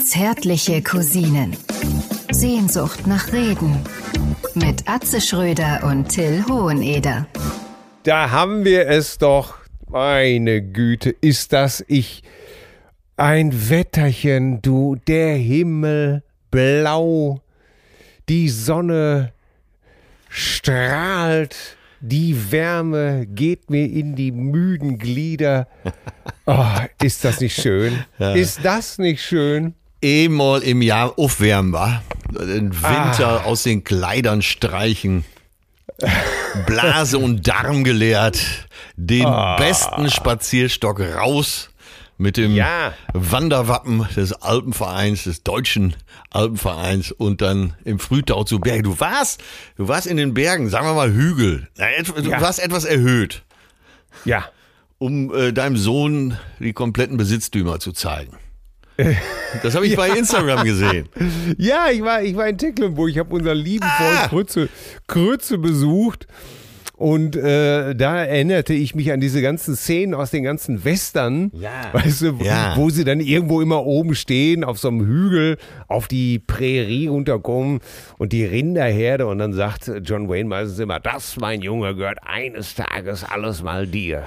Zärtliche Cousinen. Sehnsucht nach Reden. Mit Atze Schröder und Till Hoheneder. Da haben wir es doch. Meine Güte, ist das ich. Ein Wetterchen, du, der Himmel blau, die Sonne strahlt, die Wärme geht mir in die müden Glieder. Oh, ist das nicht schön? Ja. Ist das nicht schön? Einmal im Jahr aufwärmen, wa? Den Winter ah. aus den Kleidern streichen. Blase und Darm geleert. Den oh. besten Spazierstock raus mit dem ja. Wanderwappen des Alpenvereins, des deutschen Alpenvereins und dann im Frühtau zu Bergen. Du warst, du warst in den Bergen, sagen wir mal Hügel. Du ja. warst etwas erhöht. Ja. Um äh, deinem Sohn die kompletten Besitztümer zu zeigen. Das habe ich ja. bei Instagram gesehen. Ja, ich war, ich war in Tecklenburg. Ich habe unseren lieben Freund ah. Krütze, Krütze besucht. Und äh, da erinnerte ich mich an diese ganzen Szenen aus den ganzen Western, ja. weißt du, ja. wo sie dann irgendwo immer oben stehen, auf so einem Hügel, auf die Prärie runterkommen und die Rinderherde und dann sagt John Wayne meistens immer, das, mein Junge, gehört eines Tages alles mal dir.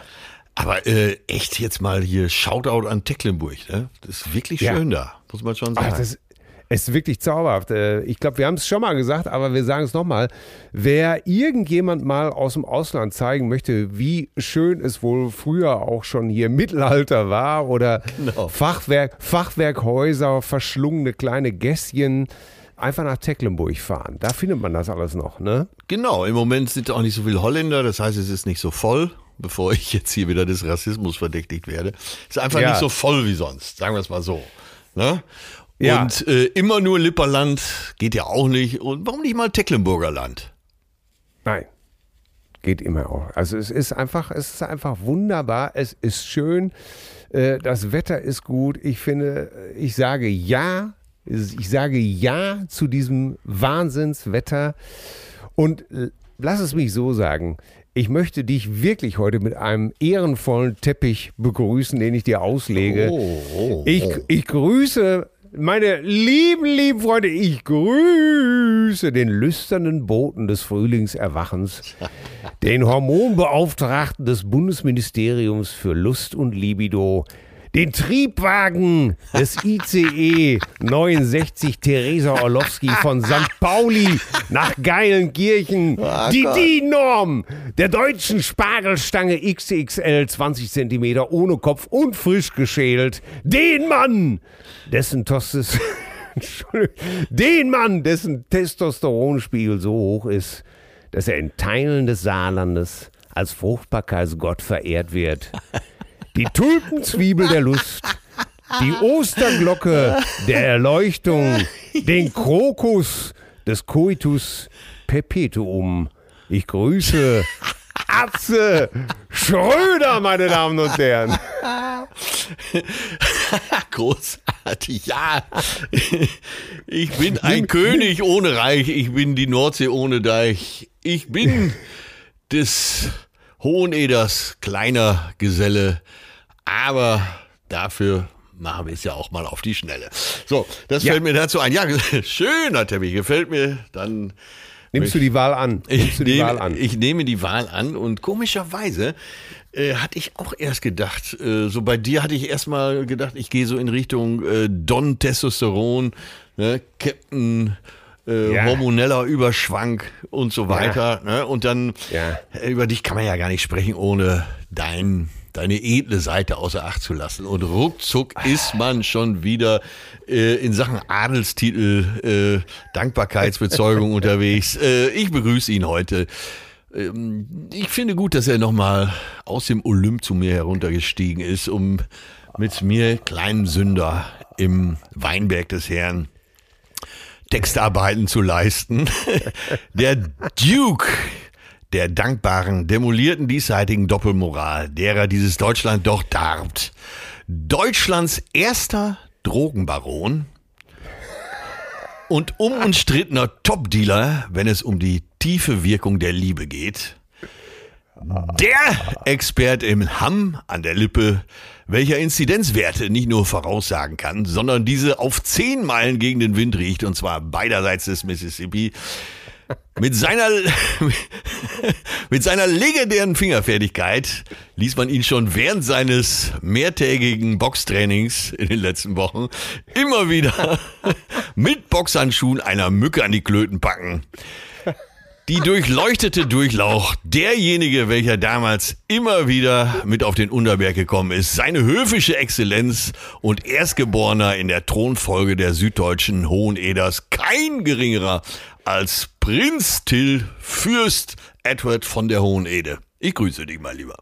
Aber äh, echt jetzt mal hier Shoutout an Tecklenburg, ne? Das ist wirklich schön ja. da, muss man schon sagen. Ach, das, es ist wirklich zauberhaft. Äh, ich glaube, wir haben es schon mal gesagt, aber wir sagen es nochmal. Wer irgendjemand mal aus dem Ausland zeigen möchte, wie schön es wohl früher auch schon hier im Mittelalter war oder genau. Fachwerk, Fachwerkhäuser, verschlungene kleine Gässchen, einfach nach Tecklenburg fahren. Da findet man das alles noch, ne? Genau, im Moment sind auch nicht so viele Holländer, das heißt, es ist nicht so voll bevor ich jetzt hier wieder des Rassismus verdächtigt werde. Ist einfach ja. nicht so voll wie sonst, sagen wir es mal so. Ne? Ja. Und äh, immer nur Lipperland geht ja auch nicht. Und warum nicht mal Tecklenburger Land? Nein. Geht immer auch. Also es ist einfach, es ist einfach wunderbar. Es ist schön. Äh, das Wetter ist gut. Ich finde, ich sage ja. Ich sage ja zu diesem Wahnsinnswetter. Und lass es mich so sagen. Ich möchte dich wirklich heute mit einem ehrenvollen Teppich begrüßen, den ich dir auslege. Oh, oh, oh. Ich, ich grüße meine lieben, lieben Freunde, ich grüße den lüsternen Boten des Frühlingserwachens, den Hormonbeauftragten des Bundesministeriums für Lust und Libido, den Triebwagen des ICE 69 Theresa Orlowski von St. Pauli nach Geilenkirchen, oh die DIN-Norm der deutschen Spargelstange XXL 20 cm ohne Kopf und frisch geschält, den Mann, dessen Tostes, den Mann, dessen Testosteronspiegel so hoch ist, dass er in Teilen des Saarlandes als Fruchtbarkeitsgott verehrt wird. Die Tulpenzwiebel der Lust, die Osterglocke der Erleuchtung, den Krokus des Coitus Perpetuum. Ich grüße Atze Schröder, meine Damen und Herren. Großartig, ja. Ich bin ein König ohne Reich, ich bin die Nordsee ohne Deich. Ich bin des Hoheneders kleiner Geselle, aber dafür machen wir es ja auch mal auf die Schnelle. So, das ja. fällt mir dazu ein. Ja, schöner Teppich, gefällt mir. Dann Nimmst du die Wahl an? Ich nehme, Wahl an? ich nehme die Wahl an und komischerweise äh, hatte ich auch erst gedacht, äh, so bei dir hatte ich erstmal gedacht, ich gehe so in Richtung äh, Don Testosteron, ne, Captain äh, ja. hormoneller Überschwank und so weiter. Ja. Ne? Und dann, ja. über dich kann man ja gar nicht sprechen, ohne dein deine edle Seite außer Acht zu lassen. Und ruckzuck ist man schon wieder äh, in Sachen Adelstitel, äh, Dankbarkeitsbezeugung unterwegs. Äh, ich begrüße ihn heute. Ähm, ich finde gut, dass er nochmal aus dem Olymp zu mir heruntergestiegen ist, um mit mir, kleinen Sünder, im Weinberg des Herrn Textarbeiten zu leisten. Der Duke der dankbaren, demolierten diesseitigen Doppelmoral, derer dieses Deutschland doch darbt. Deutschlands erster Drogenbaron und unumstrittener Topdealer, wenn es um die tiefe Wirkung der Liebe geht. Der Expert im Hamm an der Lippe, welcher Inzidenzwerte nicht nur voraussagen kann, sondern diese auf zehn Meilen gegen den Wind riecht, und zwar beiderseits des Mississippi. Mit seiner, mit seiner legendären Fingerfertigkeit ließ man ihn schon während seines mehrtägigen Boxtrainings in den letzten Wochen immer wieder mit Boxhandschuhen einer Mücke an die Klöten packen. Die durchleuchtete Durchlauch, derjenige, welcher damals immer wieder mit auf den Unterberg gekommen ist, seine höfische Exzellenz und Erstgeborener in der Thronfolge der süddeutschen Hoheneders, kein geringerer als Prinz Till Fürst Edward von der Hohenede. Ich grüße dich mal lieber.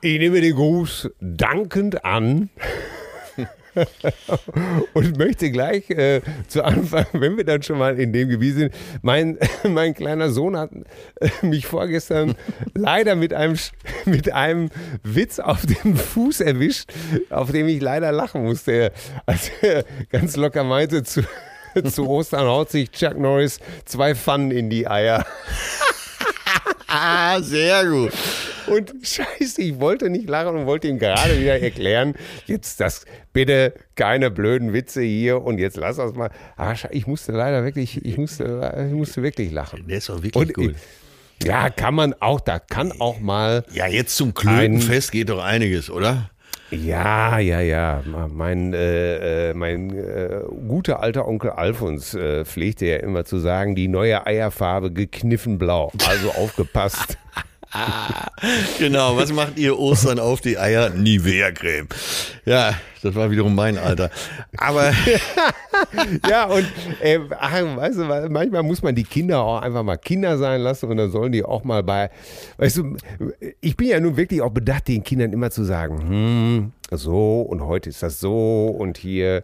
Ich nehme den Gruß dankend an und möchte gleich äh, zu Anfang, wenn wir dann schon mal in dem Gebiet sind, mein, mein kleiner Sohn hat äh, mich vorgestern leider mit einem, mit einem Witz auf dem Fuß erwischt, auf dem ich leider lachen musste, als er ganz locker meinte, zu, zu Ostern haut sich Chuck Norris zwei Pfannen in die Eier. Ah, sehr gut. Und scheiße, ich wollte nicht lachen und wollte ihm gerade wieder erklären, jetzt das, bitte keine blöden Witze hier und jetzt lass das mal. Ah, ich musste leider wirklich, ich musste, ich musste wirklich lachen. Der ist doch wirklich Und gut. Ja, kann man auch, da kann auch mal, Ja, jetzt zum Klötenfest geht doch einiges, oder? ja, ja, ja, mein, äh, äh, mein äh, guter alter Onkel Alfons äh, pflegte ja immer zu sagen, die neue Eierfarbe gekniffen blau, also aufgepasst. Genau, was macht ihr Ostern auf die Eier? Nivea-Creme. Ja, das war wiederum mein Alter. Aber Ja, und äh, ach, weißt du, manchmal muss man die Kinder auch einfach mal Kinder sein lassen und dann sollen die auch mal bei, weißt du, ich bin ja nun wirklich auch bedacht, den Kindern immer zu sagen, hm, so und heute ist das so und hier,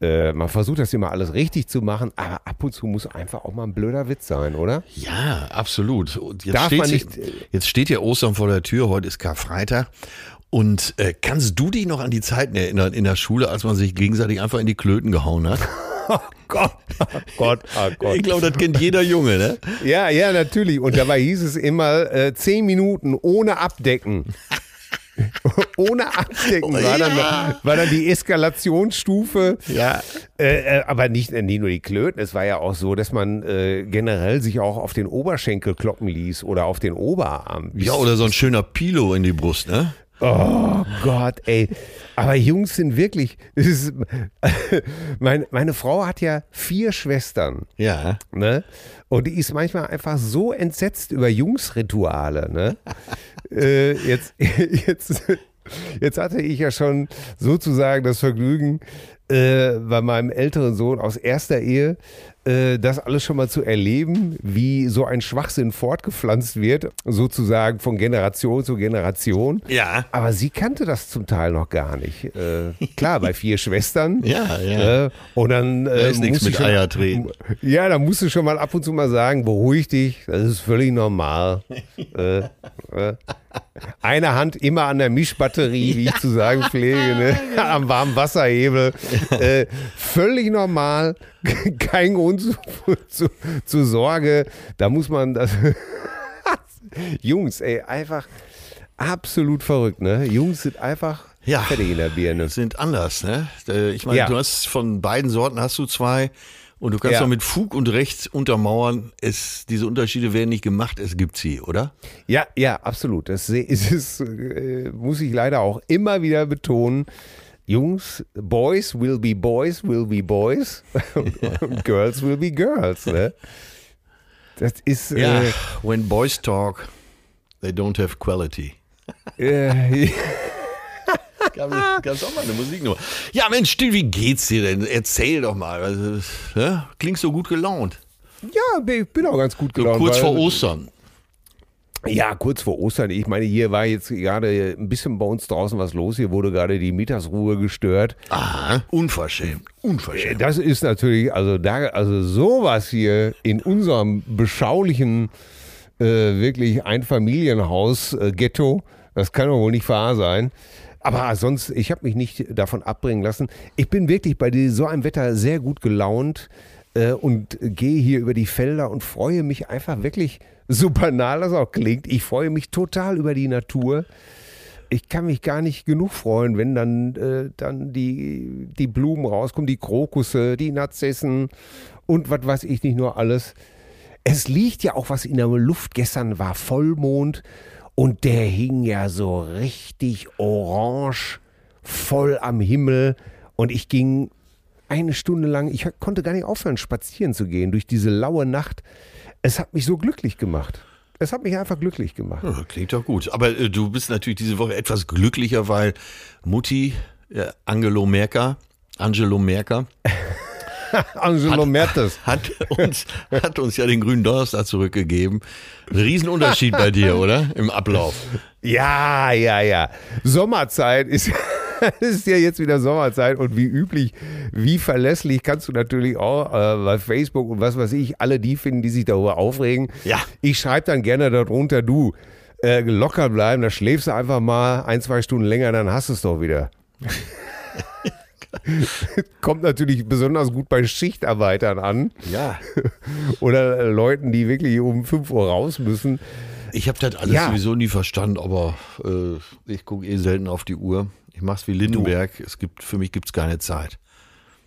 äh, man versucht das immer alles richtig zu machen, aber ab und zu muss einfach auch mal ein blöder Witz sein, oder? ja, absolut. Und jetzt, Darf steht man sie- nicht- jetzt steht ja Ostern vor der Tür, heute ist Karfreitag. Und äh, kannst du dich noch an die Zeiten erinnern in der Schule, als man sich gegenseitig einfach in die Klöten gehauen hat? Gott, oh Gott, oh Gott. Ich glaube, das kennt jeder Junge, ne? Ja, ja, natürlich. Und dabei hieß es immer äh, zehn Minuten ohne Abdecken. ohne Abdecken war, dann, war dann die Eskalationsstufe. Ja. Äh, äh, aber nicht, äh, nicht nur die Klöten, es war ja auch so, dass man äh, generell sich auch auf den Oberschenkel kloppen ließ oder auf den Oberarm. Ja, oder so ein schöner Pilo in die Brust, ne? Oh Gott, ey. Aber Jungs sind wirklich. Ist, meine, meine Frau hat ja vier Schwestern. Ja. Ne? Und die ist manchmal einfach so entsetzt über Jungsrituale. Ne? äh, jetzt, jetzt, jetzt hatte ich ja schon sozusagen das Vergnügen, äh, bei meinem älteren Sohn aus erster Ehe das alles schon mal zu erleben, wie so ein Schwachsinn fortgepflanzt wird, sozusagen von Generation zu Generation. Ja. Aber sie kannte das zum Teil noch gar nicht. Äh, klar, bei vier Schwestern. Ja, ja. Äh, und dann äh, ist nichts mit schon- Eier treten. Ja, da musst du schon mal ab und zu mal sagen, beruhig dich, das ist völlig normal. äh, äh. Eine Hand immer an der Mischbatterie, wie ich zu sagen pflege, ne? am warmen Wasserhebel. Äh, völlig normal, kein Grund zu, zu, zu Sorge. Da muss man das. Jungs, ey, einfach absolut verrückt, ne? Jungs sind einfach Ja. fertig in der Birne. sind anders, ne? Äh, Ich meine, Ja. du hast von beiden Sorten hast du zwei und du kannst Ja. doch mit Fug und Recht untermauern, es, diese Unterschiede werden nicht gemacht, es gibt sie, oder? Ja, ja, absolut. Das ist es, äh, muss ich leider auch immer wieder betonen. Jungs, Boys will be Boys, will be Boys und, und Girls will be Girls. Ne? Das ist Ja. When boys talk, they don't have quality. äh, äh, Gab es auch mal eine Musiknummer. Ja, Mensch, Still, wie geht's dir denn? Erzähl doch mal. Also, ne? Klingst so gut gelaunt. ja, ich bin auch ganz gut So gelaunt. kurz weil- vor Ostern. Ja, kurz vor Ostern. Ich meine, hier war jetzt gerade ein bisschen bei uns draußen was los. Hier wurde gerade die Mittagsruhe gestört. Ah, unverschämt. Unverschämt. Das ist natürlich, also da, also sowas hier in unserem beschaulichen, äh, wirklich Einfamilienhaus-Ghetto, das kann doch wohl nicht wahr sein. Aber sonst, ich habe mich nicht davon abbringen lassen. Ich bin wirklich bei so einem Wetter sehr gut gelaunt äh, und gehe hier über die Felder und freue mich einfach wirklich, so banal das auch klingt, ich freue mich total über die Natur. ich kann mich gar nicht genug freuen, wenn dann, äh, dann die, die Blumen rauskommen, die Krokusse, die Narzissen und was weiß ich nicht nur alles. Es liegt ja auch was in der Luft. Gestern war Vollmond und der hing ja so richtig orange voll am Himmel und ich ging eine Stunde lang, ich konnte gar nicht aufhören, spazieren zu gehen durch diese laue Nacht. Es hat mich so glücklich gemacht. Es hat mich einfach glücklich gemacht. Ja, klingt doch gut. Aber äh, du bist natürlich diese Woche etwas glücklicher, weil Mutti, äh, Angelo Merker, Angelo Merker, Angelo Mertes. hat uns, hat uns ja den grünen Donnerstag zurückgegeben. Riesenunterschied bei dir, oder? Im Ablauf. Ja, ja, ja. Sommerzeit ist, ist ja jetzt wieder Sommerzeit und wie üblich, wie verlässlich kannst du natürlich auch äh, bei Facebook und was weiß ich, alle die finden, die sich darüber aufregen. Ja. Ich schreibe dann gerne darunter, du, äh, locker bleiben, da schläfst du einfach mal ein, zwei Stunden länger, dann hast du es doch wieder. Kommt natürlich besonders gut bei Schichtarbeitern an. Ja. Oder Leuten, die wirklich um 5 Uhr raus müssen. Ich habe das alles Ja. sowieso nie verstanden, aber äh, ich gucke eh selten auf die Uhr. Ich mach's wie Lindenberg. Es gibt, für mich gibt's keine Zeit.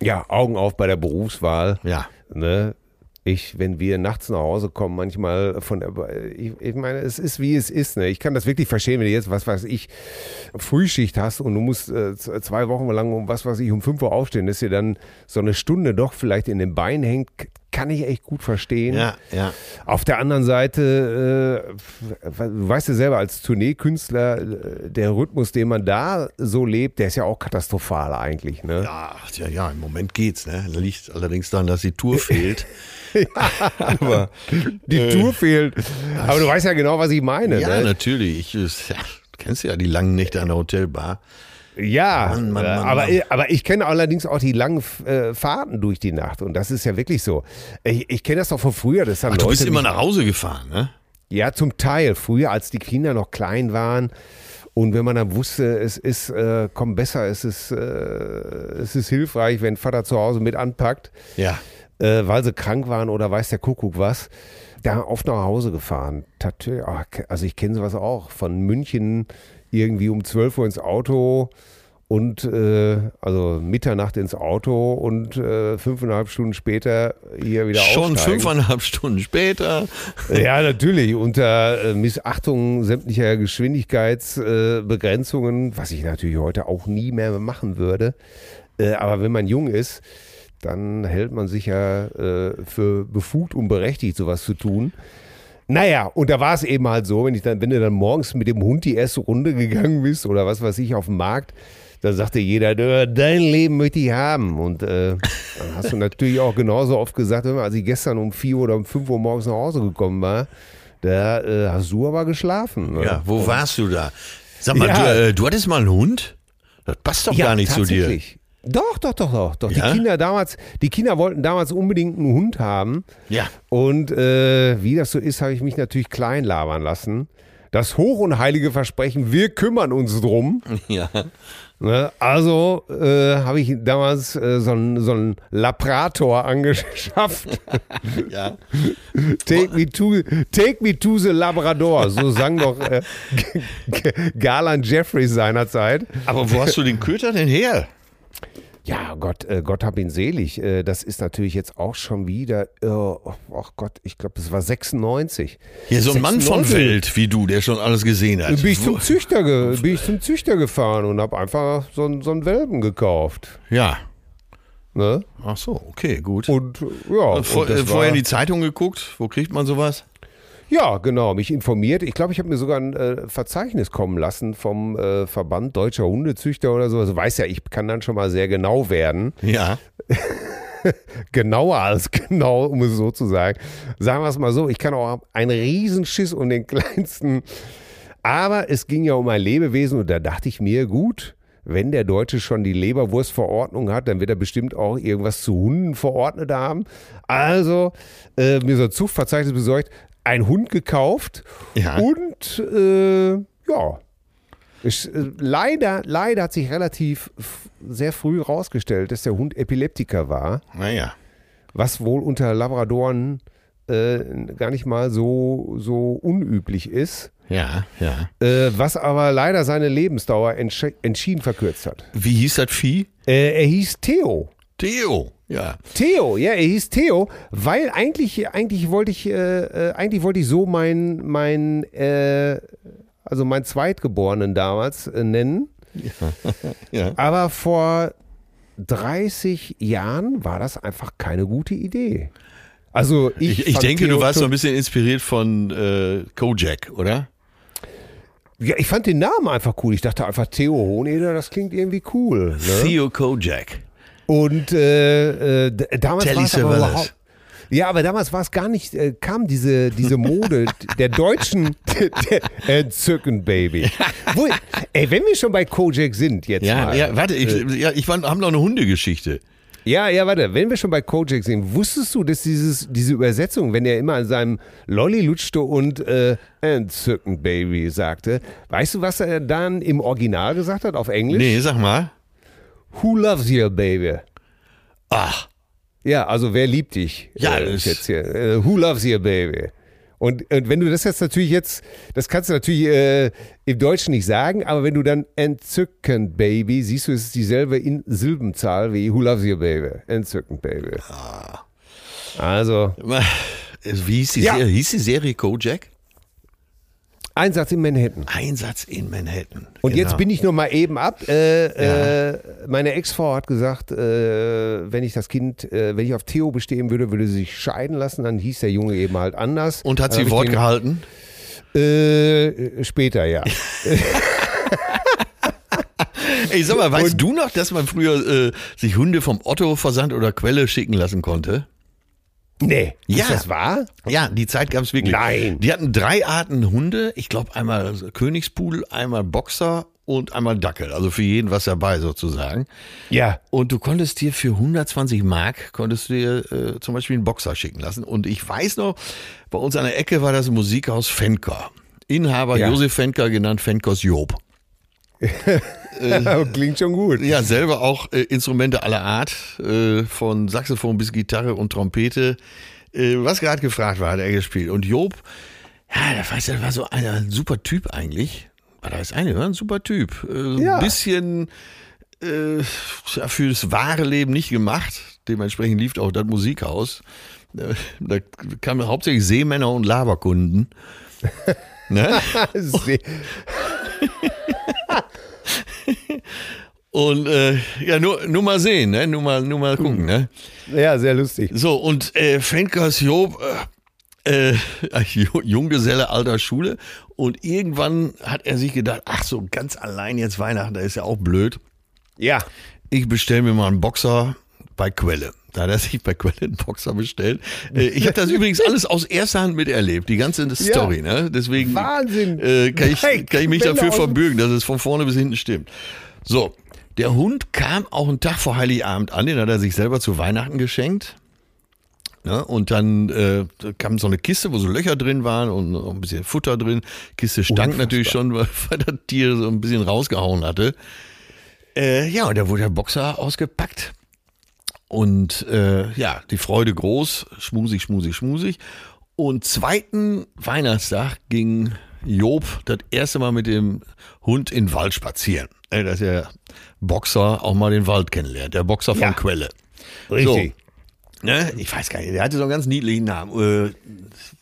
Ja, Augen auf bei der Berufswahl. Ja. Ne? Ich, wenn wir nachts nach Hause kommen, manchmal von ich, ich meine, es ist wie es ist. Ne? Ich kann das wirklich verstehen, wenn du jetzt, was weiß ich, Frühschicht hast und du musst äh, zwei Wochen lang um was weiß ich, um 5 Uhr aufstehen, dass dir dann so eine Stunde doch vielleicht in den Beinen hängt, kann ich echt gut verstehen. Ja, ja. Auf der anderen Seite, äh, du weißt ja selber, als Tourneekünstler, äh, der Rhythmus, den man da so lebt, der ist ja auch katastrophal eigentlich. Ne? Ja, ja, ja, im Moment geht's, ne? Liegt allerdings daran, dass die Tour fehlt. Aber Die Tour fehlt. Aber du weißt ja genau, was ich meine. ja, ne? natürlich. Ich, es- ja, du kennst ja die langen Nächte an der Hotelbar. Ja, Mann, Mann, äh, Mann, aber, aber ich kenne allerdings auch die langen äh, Fahrten durch die Nacht und das ist ja wirklich so. Ich, ich kenne das doch von früher. Das haben Ach, du Leute bist immer nach Hause gefahren, ne? Ja, zum Teil. Früher, als die Kinder noch klein waren und wenn man dann wusste, es ist, äh, komm besser, es ist, äh, es ist hilfreich, wenn Vater zu Hause mit anpackt, Ja. äh, weil sie krank waren oder weiß der Kuckuck was, da oft nach Hause gefahren. Ah, Also ich kenne sowas auch. Von München irgendwie um 12 Uhr ins Auto und äh, also Mitternacht ins Auto und äh, fünfeinhalb Stunden später hier wieder Schon aussteigen. fünfeinhalb Stunden später. Ja, natürlich, unter äh, Missachtung sämtlicher Geschwindigkeitsbegrenzungen, äh, was ich natürlich heute auch nie mehr machen würde. Äh, aber wenn man jung ist, dann hält man sich ja äh, für befugt und berechtigt, sowas zu tun. Naja, und da war es eben halt so, wenn, ich dann, wenn du dann morgens mit dem Hund die erste Runde gegangen bist oder was weiß ich auf dem Markt, dann sagte jeder, "Du, dein Leben möchte ich haben. Und äh, dann hast du natürlich auch genauso oft gesagt, als ich gestern um 4 oder um 5 Uhr morgens nach Hause gekommen war, da äh, hast du aber geschlafen. Ne? Ja, wo warst du da? Sag mal, Ja. du, äh, du hattest mal einen Hund? Das passt doch gar nicht zu dir. Doch, doch, doch, doch. doch. Ja? Die Kinder damals, die Kinder wollten damals unbedingt einen Hund haben. Ja. Und äh, wie das so ist, habe ich mich natürlich klein labern lassen. Das hoch und heilige Versprechen, wir kümmern uns drum. Ja. Ne? Also äh, habe ich damals äh, so einen so einen Laprator angeschafft. ja. Take me, to, take me to the Labrador. So sang doch äh, Garland Jeffries seinerzeit. Aber wo hast du den Köter denn her? Ja, Gott, äh, Gott hab ihn selig. Äh, das ist natürlich jetzt auch schon wieder, äh, ach Gott, ich glaube, das war 96. Hier so ein Mann von 96. Welt wie du, der schon alles gesehen hat. Bin ich, zum Züchter ge, bin ich zum Züchter gefahren und habe einfach so, einen- so einen Welpen gekauft. Ja. Ne? Ach so, okay, gut. Und äh, ja, Vor, und das äh, vorher war- in die Zeitung geguckt? Wo kriegt man sowas? Ja, genau, mich informiert. Ich glaube, ich habe mir sogar ein äh, Verzeichnis kommen lassen vom äh, Verband Deutscher Hundezüchter oder so. Also weiß ja, ich kann dann schon mal sehr genau werden. Ja. Genauer als genau, um es so zu sagen. Sagen wir es mal so, ich kann auch einen Riesenschiss um den kleinsten. Aber es ging ja um ein Lebewesen und da dachte ich mir, gut, wenn der Deutsche schon die Leberwurstverordnung hat, dann wird er bestimmt auch irgendwas zu Hunden verordnet haben. Also äh, mir so ein Zuchtverzeichnis besorgt, ein Hund gekauft Ja. und äh, ja. Ich, äh, leider, leider hat sich relativ sehr früh herausgestellt, dass der Hund Epileptiker war, Naja. was wohl unter Labradoren äh, gar nicht mal so, so unüblich ist. Ja, ja. äh, was aber leider seine Lebensdauer entsch entschieden verkürzt hat. Wie hieß das Vieh? Äh, er hieß Theo. Theo. Ja. Theo, ja, er hieß Theo, weil eigentlich, eigentlich wollte ich, äh, äh, eigentlich wollte ich so mein, mein, äh, also mein Zweitgeborenen damals äh, nennen. Ja. Aber vor 30 Jahren war das einfach keine gute Idee. Also ich, Ich, ich denke, Theo du warst so ein bisschen inspiriert von äh, Kojak, oder? Ja, ich fand den Namen einfach cool. Ich dachte einfach Theo Hohneder, das klingt irgendwie cool. Ne? Theo Kojak. Und äh, äh, damals Telly war überhaupt. Ja, aber damals war es gar nicht, äh, kam diese, diese Mode der deutschen der Entzücken, Baby. Wo, ey, wenn wir schon bei Kojak sind jetzt Ja, mal. ja, warte, ich, Äh. ja, ich war, haben noch eine Hundegeschichte. Ja, ja, warte, wenn wir schon bei Kojak sind, wusstest du, dass dieses, diese Übersetzung, wenn er immer an seinem Lolli lutschte und äh, Entzücken, Baby sagte, weißt du, was er dann im Original gesagt hat auf Englisch? Nee, sag mal. Who loves you, baby? Ach, Ja, also wer liebt dich? Ja, äh, ist jetzt hier. Äh, who loves you, baby? Und, und wenn du das jetzt natürlich jetzt, das kannst du natürlich äh, im Deutschen nicht sagen, aber wenn du dann entzückend, Baby, siehst du, es ist dieselbe in Silbenzahl wie Who loves you, baby? Entzückend, Baby. Ah. Also, wie hieß die, Ja. Serie, hieß die Serie Kojak? Einsatz in Manhattan. Einsatz in Manhattan. Und Genau. jetzt bin ich noch mal eben ab. Äh, äh, meine Ex-Frau hat gesagt, äh, wenn ich das Kind, äh, wenn ich auf Theo bestehen würde, würde sie sich scheiden lassen. Dann hieß der Junge eben halt anders. Und hat sie Wort den- gehalten? Äh, später, ja. Ey, sag mal, weißt du noch, dass man früher äh, sich Hunde vom Otto Versand oder Quelle schicken lassen konnte? Nee. Ja. Ist das wahr? Ja, die Zeit gab es wirklich. Nein. Die hatten drei Arten Hunde. Ich glaube einmal Königspudel, einmal Boxer und einmal Dackel. Also für jeden was dabei sozusagen. Ja. Und du konntest dir für 120 Mark, konntest du dir äh, zum Beispiel einen Boxer schicken lassen. Und ich weiß noch, bei uns an der Ecke war das Musikhaus Fenker. Inhaber Ja. Josef Fenker, genannt Fenkers Job. Klingt schon gut. Ja, selber auch äh, Instrumente aller Art, äh, von Saxophon bis Gitarre und Trompete. Äh, was gerade gefragt war, hat er gespielt. Und Job, ja, der weiß, der war so einer, ein super Typ eigentlich. War da ist eine, ein super Typ. Äh, Ja. Ein bisschen äh, für das wahre Leben nicht gemacht. Dementsprechend lief auch das Musikhaus. Äh, Da kamen hauptsächlich Seemänner und Laberkunden. ne? Und äh, ja, nur, nur mal sehen, ne? nur, mal, nur mal gucken. Ne? ja, sehr lustig. So, und äh, Fenkers Job, äh, äh, Ju- Junggeselle alter Schule. Und irgendwann hat er sich gedacht, ach so, ganz allein jetzt Weihnachten, da ist ja auch blöd. Ja. Ich bestelle mir mal einen Boxer bei Quelle. Da hat er sich bei Quelle einen Boxer bestellt. Äh, ich habe das übrigens alles aus erster Hand miterlebt, die ganze Story. Ne? Deswegen Wahnsinn. Äh, kann, ich, kann ich mich dafür verbürgen, dass es von vorne bis hinten stimmt. So, der Hund kam auch einen Tag vor Heiligabend an, den hat er sich selber zu Weihnachten geschenkt. Ne? Und dann äh, kam so eine Kiste, wo so Löcher drin waren und ein bisschen Futter drin. Kiste stank Unfassbar. natürlich schon, weil, weil das Tier so ein bisschen rausgehauen hatte. Äh, ja, und da wurde der Boxer ausgepackt. Und äh, ja, die Freude groß, schmusig, schmusig, schmusig. Und zweiten Weihnachtstag ging Job das erste Mal mit dem Hund in den Wald spazieren. Äh, Dass der Boxer auch mal den Wald kennenlernt. Der Boxer von Ja. Quelle. Richtig. Ne? Ich weiß gar nicht, der hatte so einen ganz niedlichen Namen.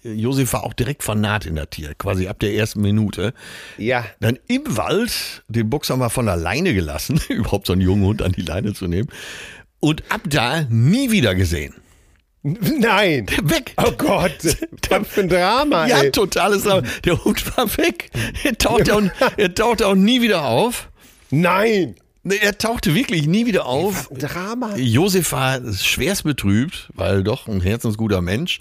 Äh, Josef war auch direkt vernarrt in der Tier, quasi ab der ersten Minute. Ja. Dann im Wald den Boxer mal von der Leine gelassen, überhaupt so einen jungen Hund an die Leine zu nehmen. Und ab da nie wieder gesehen. Nein. Weg. Oh Gott. Was für ein Drama, Ja, ey. totales Drama. Der Hund war weg. Er tauchte, auch, er tauchte auch nie wieder auf. Nein. Er tauchte wirklich nie wieder auf. Drama. Josef war schwerst betrübt, weil doch ein herzensguter Mensch.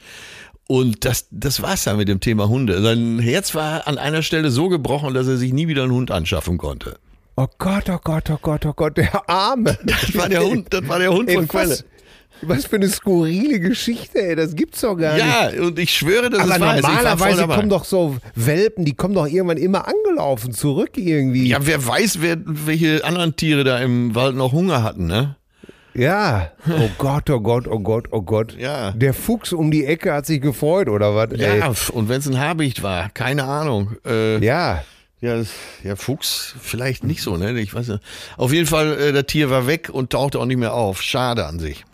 Und das, das war's dann mit dem Thema Hunde. Sein Herz war an einer Stelle so gebrochen, dass er sich nie wieder einen Hund anschaffen konnte. Oh Gott, oh Gott, oh Gott, oh Gott, der Arme. Das war der Hund, das war der Hund Ey, von Quelle. was, was für eine skurrile Geschichte, ey. Das gibt's doch gar nicht. Ja, und ich schwöre, dass Aber es. Ich war normalerweise kommen doch so Welpen, die kommen doch irgendwann immer angelaufen, zurück irgendwie. Ja, wer weiß, wer, welche anderen Tiere da im Wald noch Hunger hatten, ne? Ja. Oh Gott, oh Gott, oh Gott, oh Gott. Ja. Der Fuchs um die Ecke hat sich gefreut, oder was? Ja, Ey. und wenn es ein Habicht war, keine Ahnung. Äh, Ja. Ja, das, ja, Fuchs vielleicht nicht so, ne? Ich weiß nicht. Auf jeden Fall, äh, das Tier war weg und tauchte auch nicht mehr auf. Schade an sich.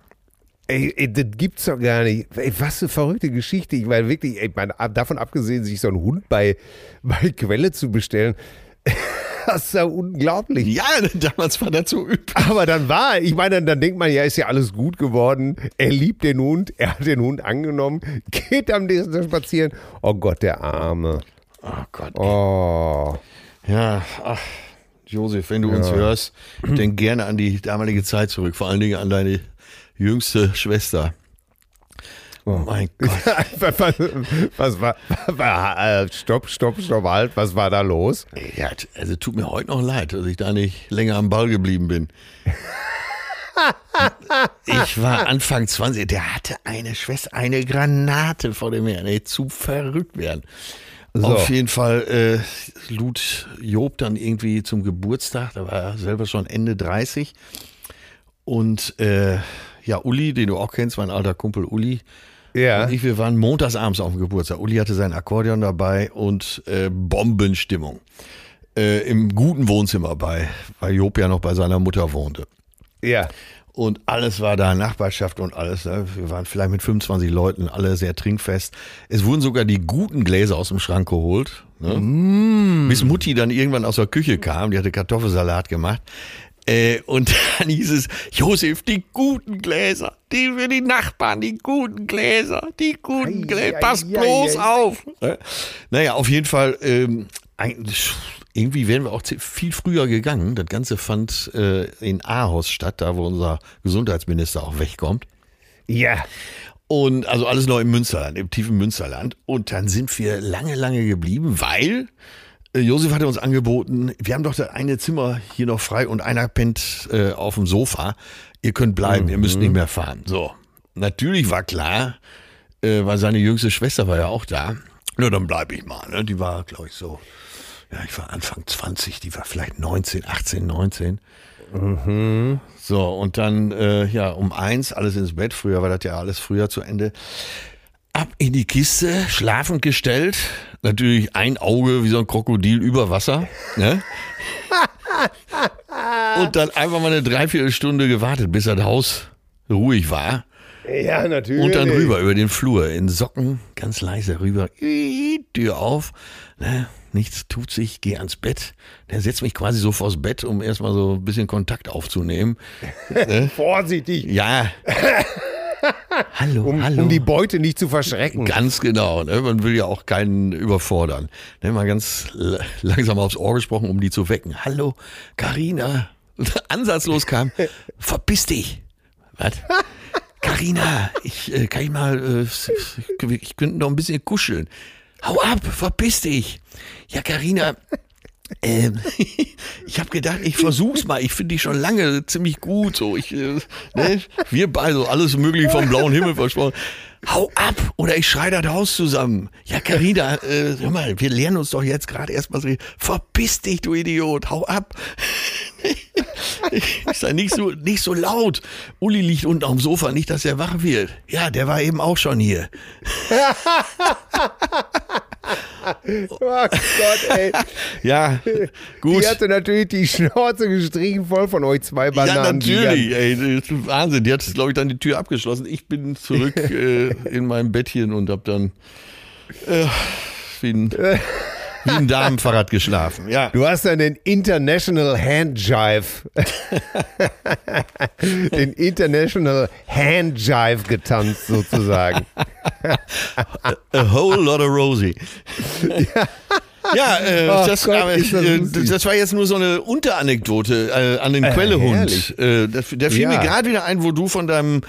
Ey, ey, das gibt's doch gar nicht. Ey, was eine verrückte Geschichte. Ich meine wirklich, ey, man, davon abgesehen, sich so einen Hund bei, bei Quelle zu bestellen, das ist ja unglaublich. Ja, damals war das so üblich. Aber dann war, ich meine, dann, dann denkt man, ja, ist ja alles gut geworden. Er liebt den Hund, er hat den Hund angenommen, geht am nächsten Tag spazieren. Oh Gott, der Arme. Oh Gott. Oh. Ja, ach, Josef, wenn du uns hörst, denk gerne an die damalige Zeit zurück. Vor allen Dingen an deine jüngste Schwester. Oh mein Gott. was, was, war, war äh, stopp, stopp, stopp, halt, was war da los? Ja, also tut mir heute noch leid, dass ich da nicht länger am Ball geblieben bin. Ich war Anfang 20, der hatte eine Schwester, eine Granate vor dem Herrn, ey, zu verrückt werden. So. Auf jeden Fall äh, lud Job dann irgendwie zum Geburtstag, da war er selber schon Ende 30. Und äh, ja, Uli, den du auch kennst, mein alter Kumpel Uli, Ja. und ich, wir waren montagsabends auf dem Geburtstag. Uli hatte sein Akkordeon dabei und äh, Bombenstimmung. Äh, Im guten Wohnzimmer bei, weil Job ja noch bei seiner Mutter wohnte. Ja. Und alles war da, Nachbarschaft und alles. Ne? Wir waren vielleicht mit 25 Leuten, alle sehr trinkfest. Es wurden sogar die guten Gläser aus dem Schrank geholt. Ne? Bis Mutti dann irgendwann aus der Küche kam, die hatte Kartoffelsalat gemacht. Äh, und dann hieß es, Josef, die guten Gläser, die für die Nachbarn, die guten Gläser, die guten Ei, Gläser, ei, pass ei, bloß auf. Ne? Naja, auf jeden Fall, ähm, eigentlich, irgendwie wären wir auch viel früher gegangen. Das Ganze fand äh, in Aarhus statt, da wo unser Gesundheitsminister auch wegkommt. Ja. Und also alles noch im Münsterland, im tiefen Münsterland. Und dann sind wir lange, lange geblieben, weil äh, Josef hatte uns angeboten, wir haben doch das eine Zimmer hier noch frei und einer pennt äh, auf dem Sofa. Ihr könnt bleiben, ihr müsst nicht mehr fahren. So, natürlich war klar, äh, weil seine jüngste Schwester war ja auch da. Na, dann bleib ich mal. Ne? Die war, glaube ich, so, ja, ich war Anfang 20, die war vielleicht 19, 18, 19. So, und dann, äh, ja, um eins, alles ins Bett. Früher war das ja alles früher zu Ende. Ab in die Kiste, schlafend gestellt. Natürlich ein Auge wie so ein Krokodil über Wasser. Ne? und dann einfach mal eine Dreiviertelstunde gewartet, bis das Haus ruhig war. Ja, natürlich. Und dann rüber über den Flur, in Socken, ganz leise rüber, Tür auf, ne, nichts tut sich, geh ans Bett. Der setzt mich quasi so vors Bett, um erstmal so ein bisschen Kontakt aufzunehmen. Vorsichtig, Ja. hallo, um, hallo. um die Beute nicht zu verschrecken. Ganz genau, ne? man will ja auch keinen überfordern. Ne? Mal ganz langsam aufs Ohr gesprochen, um die zu wecken. Hallo, Karina. Ansatzlos kam, verpiss dich. Was? Karina, ich äh, kann ich mal, äh, ich könnte noch ein bisschen kuscheln. Hau ab, verpiss dich. Ja, Karina, ähm, ich habe gedacht, ich versuch's mal. Ich finde dich schon lange ziemlich gut. So, ich, äh, ne? Wir beide, so alles mögliche vom blauen Himmel versprochen. Hau ab oder ich schrei das Haus zusammen. Ja, Carina, äh, hör mal, wir lernen uns doch jetzt gerade erstmal so. Verpiss dich, du Idiot, hau ab. Ich sag nicht so, nicht so laut. Uli liegt unten auf dem Sofa, nicht, dass er wach wird. Ja, der war eben auch schon hier. Oh Gott, ey. Ja, gut. Die hatte natürlich die Schnauze gestrichen voll von euch zwei Bananen. Ja, natürlich, ey, das ist Wahnsinn. Die hat, glaube ich, dann die Tür abgeschlossen. Ich bin zurück äh, in meinem Bettchen und habe dann äh, wie, ein, wie ein Damenfahrrad geschlafen. Ja. Du hast dann den International Hand Jive. den International Hand Jive getanzt, sozusagen. A whole lot of Rosie. Ja, äh, das, Gott, aber, ist das äh, das war jetzt nur so eine Unteranekdote äh, an den Äh, Quellehund. herrlich. Äh, der fiel Ja. mir gerade wieder ein, wo du von deinem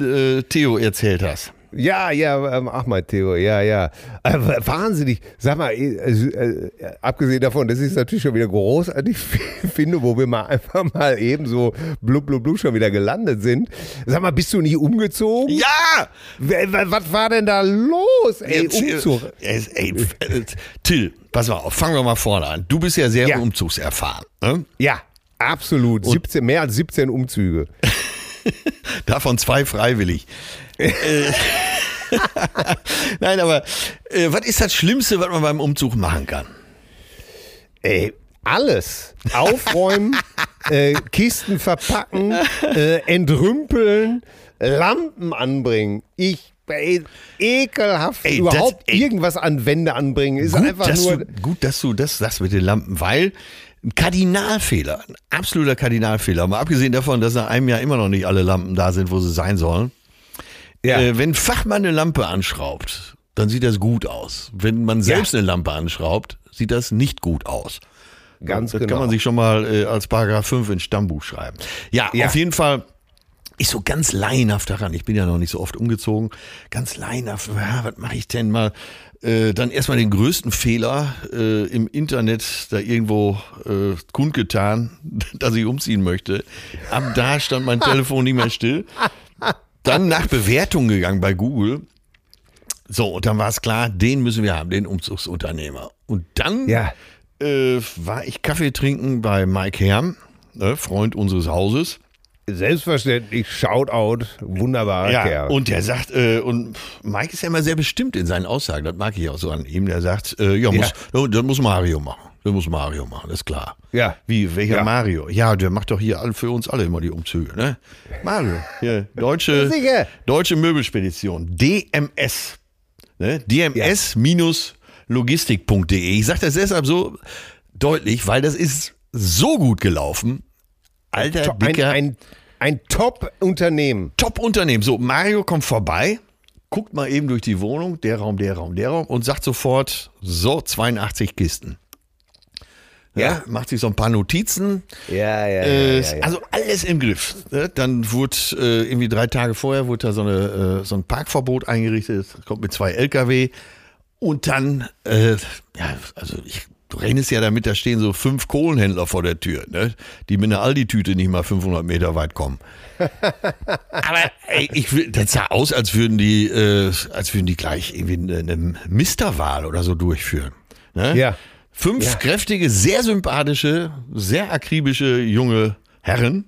äh, Theo erzählt hast. Ja, ja, ähm, ach mein Theo, ja, ja. Äh, wahnsinnig. Sag mal, äh, äh, abgesehen davon, dass ich es natürlich schon wieder großartig finde, wo wir mal einfach mal eben so blub, blub, blub schon wieder gelandet sind. Sag mal, bist du nicht umgezogen? Ja! Was war denn da los? Ey, Jetzt, Umzug. Ey, ey, Till, pass mal auf, fangen wir mal vorne an. Du bist ja sehr Ja. umzugserfahren. Ne? Ja, absolut. 17, mehr als 17 Umzüge. Davon zwei freiwillig. Äh, Nein, aber äh, was ist das Schlimmste, was man beim Umzug machen kann? Ey, alles. Aufräumen, äh, Kisten verpacken, äh, entrümpeln, Lampen anbringen. Ich, ey, ekelhaft, Ey, überhaupt das- ey. irgendwas an Wände anbringen. Ist einfach dass nur. du, gut, dass du das sagst mit den Lampen, weil ein Kardinalfehler, ein absoluter Kardinalfehler, mal abgesehen davon, dass nach einem Jahr immer noch nicht alle Lampen da sind, wo sie sein sollen. Ja. Äh, wenn ein Fachmann eine Lampe anschraubt, dann sieht das gut aus. Wenn man selbst eine Lampe anschraubt, sieht das nicht gut aus. Ganz das genau. kann man sich schon mal äh, als Paragraph 5 ins Stammbuch schreiben. Ja, Ja. auf jeden Fall ist so ganz laienhaft daran. Ich bin ja noch nicht so oft umgezogen. Ganz laienhaft. Ja, was mache ich denn mal? Äh, dann erstmal den größten Fehler äh, im Internet da irgendwo äh, kundgetan, dass ich umziehen möchte. Ab da stand mein Telefon nicht mehr still. Dann nach Bewertung gegangen bei Google. So, und dann war es klar, den müssen wir haben, den Umzugsunternehmer. Und dann Ja. äh, war ich Kaffee trinken bei Mike Herm, ne, Freund unseres Hauses. Selbstverständlich, Shoutout, wunderbarer Kerl. und der sagt, äh, und Mike ist ja immer sehr bestimmt in seinen Aussagen, das mag ich auch so an ihm. Der sagt, äh, ja, muss, oh, das muss Mario machen. Das muss Mario machen, das ist klar. Ja. Wie, welcher Ja. Mario? Ja, der macht doch hier für uns alle immer die Umzüge, ne? Mario, hier, deutsche, deutsche Möbelspedition, DMS. Ne? DMS-logistik.de. Ich sage das deshalb so deutlich, weil das ist so gut gelaufen. Alter, ein, dicker, ein, ein Top-Unternehmen. Top-Unternehmen. So, Mario kommt vorbei, guckt mal eben durch die Wohnung, der Raum, der Raum, der Raum und sagt sofort, so, 82 Kisten. Ja, Ja. macht sich so ein paar Notizen. Ja, ja, Äh, Also alles im Griff. Ne? Dann wurde äh, irgendwie drei Tage vorher wurde da so, eine, äh, so ein Parkverbot eingerichtet, kommt mit zwei LKW und dann, äh, ja, also ich, du rechnest ja damit, da stehen so fünf Kohlenhändler vor der Tür, ne? die mit einer Aldi-Tüte nicht mal 500 Meter weit kommen. Aber ey, ich, das sah aus, als würden die, äh, als würden die gleich irgendwie eine, eine Misterwahl oder so durchführen. Ne? Ja. Fünf Ja. kräftige, sehr sympathische, sehr akribische junge Herren.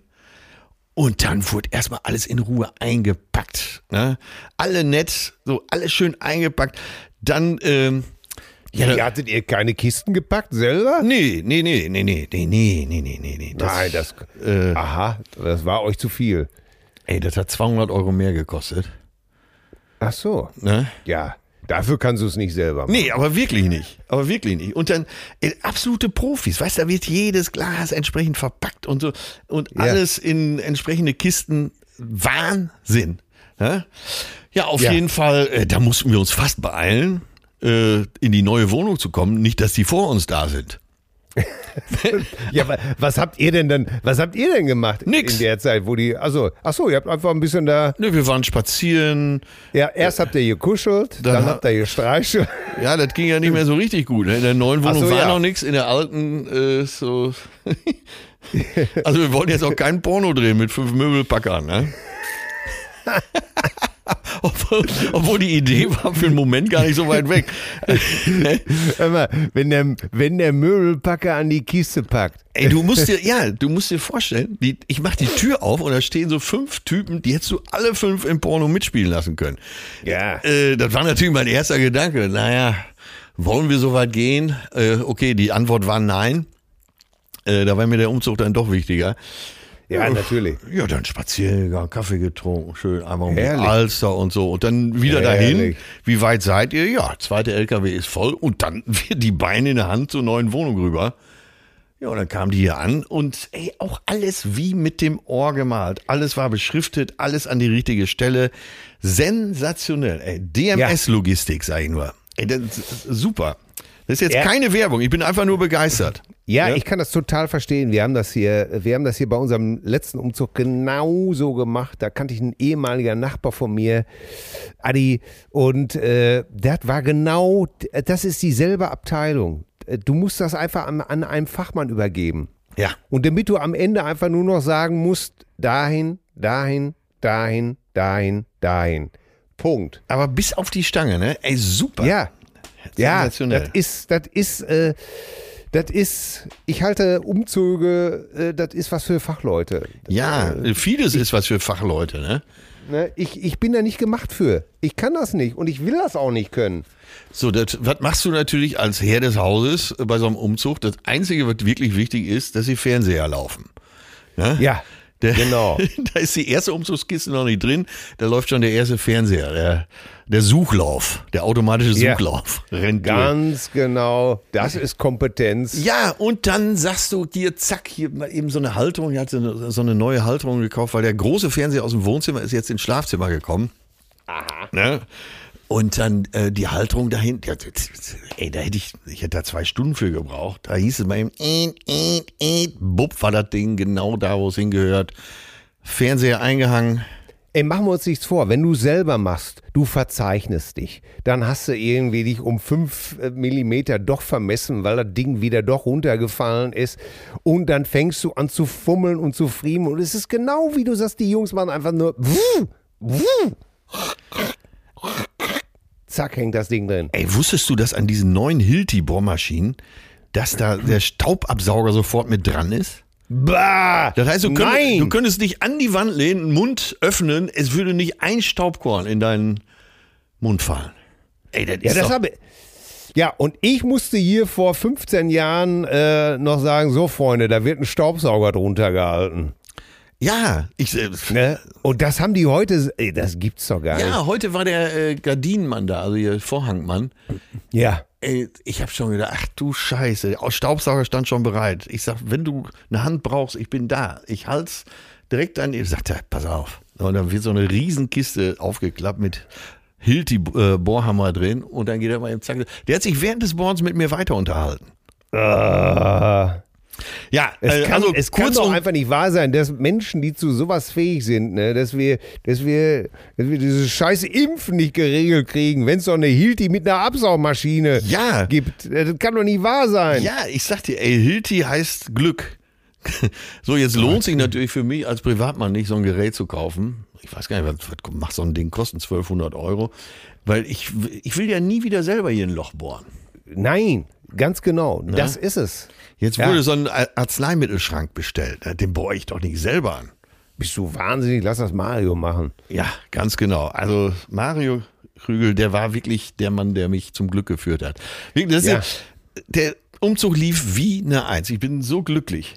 Und dann wurde erstmal alles in Ruhe eingepackt. Ne? Alle nett, so alles schön eingepackt. Dann, ähm, ja, Wie hattet ihr keine Kisten gepackt selber? nee, nee, nee, nee, nee, nee, nee, nee, nee, nee, nee. Das, Nein, das. äh, aha, das war euch zu viel. ey, das hat 200 Euro mehr gekostet. Ach so. Ne? Ja, dafür kannst du es nicht selber machen. Nee, aber wirklich nicht. Aber wirklich nicht. Und dann äh, absolute Profis. Weißt du, da wird jedes Glas entsprechend verpackt und so. Und Ja. alles in entsprechende Kisten. Wahnsinn. Ja, ja auf Ja. jeden Fall, äh, da mussten wir uns fast beeilen, äh, in die neue Wohnung zu kommen. Nicht, dass die vor uns da sind. Ja, aber was habt ihr denn dann, was habt ihr denn gemacht Nix. in der Zeit, wo die, also, ach so, ihr habt einfach ein bisschen da, Ne, wir waren spazieren. ja, erst habt ihr gekuschelt, dann, Dann ha- habt ihr gestreichelt. Ja, das ging ja nicht mehr so richtig gut. Ne? In der neuen Wohnung so, war ja. noch nichts, in der alten äh, so. also wir wollten jetzt auch kein Porno drehen mit fünf Möbelpackern. Ne? obwohl, die Idee war für einen Moment gar nicht so weit weg. Hör mal, wenn der, wenn der Möbelpacker an die Kiste packt. Ey, du musst dir, ja, du musst dir vorstellen, die, ich mach die Tür auf und da stehen so fünf Typen, die hättest du alle fünf im Porno mitspielen lassen können. Ja. Äh, das war natürlich mein erster Gedanke. Naja, wollen wir so weit gehen? Äh, okay, die Antwort war nein. Äh, da war mir der Umzug dann doch wichtiger. Ja, natürlich. Ja, dann Spaziergang, Kaffee getrunken, schön einmal um. Alster und so. Und dann wieder dahin. Herrlich. Wie weit seid ihr? Ja, zweite LKW ist voll. Und dann die Beine in der Hand zur neuen Wohnung rüber. Ja, und dann kamen die hier an und ey, auch alles wie mit dem Ohr gemalt. Alles war beschriftet, alles an die richtige Stelle. Sensationell, ey. DMS-Logistik, sag ich nur. Ey, das ist super. Das ist jetzt Ja. keine Werbung, ich bin einfach nur begeistert. Ja, Ja? ich kann das total verstehen. Wir haben das hier, wir haben das hier bei unserem letzten Umzug genauso gemacht. Da kannte ich einen ehemaliger Nachbar von mir, Adi, und äh, das war genau, das ist dieselbe Abteilung. Du musst das einfach an, an einen Fachmann übergeben. Ja. Und damit du am Ende einfach nur noch sagen musst, dahin, dahin, dahin, dahin, dahin. Punkt. Aber bis auf die Stange, ne? Ey, super. Ja. Ja, das ist, das ist, äh, das ist, ich halte Umzüge, äh, das ist was für Fachleute. Ja, vieles ist was für Fachleute, ne? Ne? Ich, ich bin da nicht gemacht für. Ich kann das nicht und ich will das auch nicht können. So, das, was machst du natürlich als Herr des Hauses bei so einem Umzug? Das Einzige, was wirklich wichtig ist, dass die Fernseher laufen. Ne? Ja, Der, genau. da ist die erste Umzugskiste noch nicht drin, da läuft schon der erste Fernseher, der, der Suchlauf, der automatische Ja. Suchlauf. Rennt durch. Ganz genau. Das ist Kompetenz. Ja, und dann sagst du dir, zack, hier mal eben so eine Halterung. Ich hatte so- so eine neue Halterung gekauft, weil der große Fernseher aus dem Wohnzimmer ist jetzt ins Schlafzimmer gekommen. Aha. Ne? Und dann äh, die Halterung dahin, ja, ey, da hätte ich, ich hätte da zwei Stunden für gebraucht. Da hieß es mal eben, äh, äh, äh, bupp, war das Ding genau da, wo es hingehört. Fernseher eingehangen. Ey, machen wir uns nichts vor. Wenn du selber machst, du verzeichnest dich, dann hast du irgendwie dich um fünf äh, Millimeter doch vermessen, weil das Ding wieder doch runtergefallen ist. Und dann fängst du an zu fummeln und zu friemeln. Und es ist genau wie du sagst, die Jungs machen einfach nur. wuh, wuh. Zack, hängt das Ding drin. Ey, wusstest du, dass an diesen neuen Hilti-Bohrmaschinen, dass da der Staubabsauger sofort mit dran ist? Bah! Das heißt, du, könnt, Nein! du könntest dich an die Wand lehnen, den Mund öffnen, es würde nicht ein Staubkorn in deinen Mund fallen. Ey, das Ja, ist das habe Ja, und ich musste hier vor 15 Jahren äh, noch sagen, so Freunde, da wird ein Staubsauger drunter gehalten. Ja, ich, äh, Ne? Und das haben die heute, ey, das gibt's doch gar ja, heute war der äh, Gardinenmann da, also der Vorhangmann. nicht. Ja. Ey, ich habe schon gedacht, ach du Scheiße, der Staubsauger stand schon bereit. Ich sag, wenn du eine Hand brauchst, ich bin da. Ich halt's direkt an dir. Sagt er, pass auf. Und dann wird so eine Riesenkiste aufgeklappt mit Hilti äh, Bohrhammer drin und dann geht er mal im Zack. Der hat sich während des Bohrens mit mir weiter unterhalten. Äh, Ja, es äh, kann, also es kann doch einfach nicht wahr sein, dass Menschen, die zu sowas fähig sind, ne, dass wir, dass wir, dass wir dieses scheiß Impfen nicht geregelt kriegen, wenn es doch eine Hilti mit einer Absaugmaschine Ja. gibt. Äh, Das kann doch nicht wahr sein. Ja, ich sag dir, ey, Hilti heißt Glück. So, jetzt lohnt sich natürlich für mich als Privatmann nicht, so ein Gerät zu kaufen. Ich weiß gar nicht, was, was macht so ein Ding, kosten 1200 Euro. Weil ich, ich will ja nie wieder selber hier ein Loch bohren. Nein, ganz genau. Das ist es. Jetzt Ja. wurde so ein Arzneimittelschrank bestellt. Den bohre ich doch nicht selber an. Bist du wahnsinnig? Lass das Mario machen. Ja, ganz genau. Also Mario Krügel, der war wirklich der Mann, der mich zum Glück geführt hat. Wirklich, Ja. ja. Der Umzug lief wie eine Eins. Ich bin so glücklich.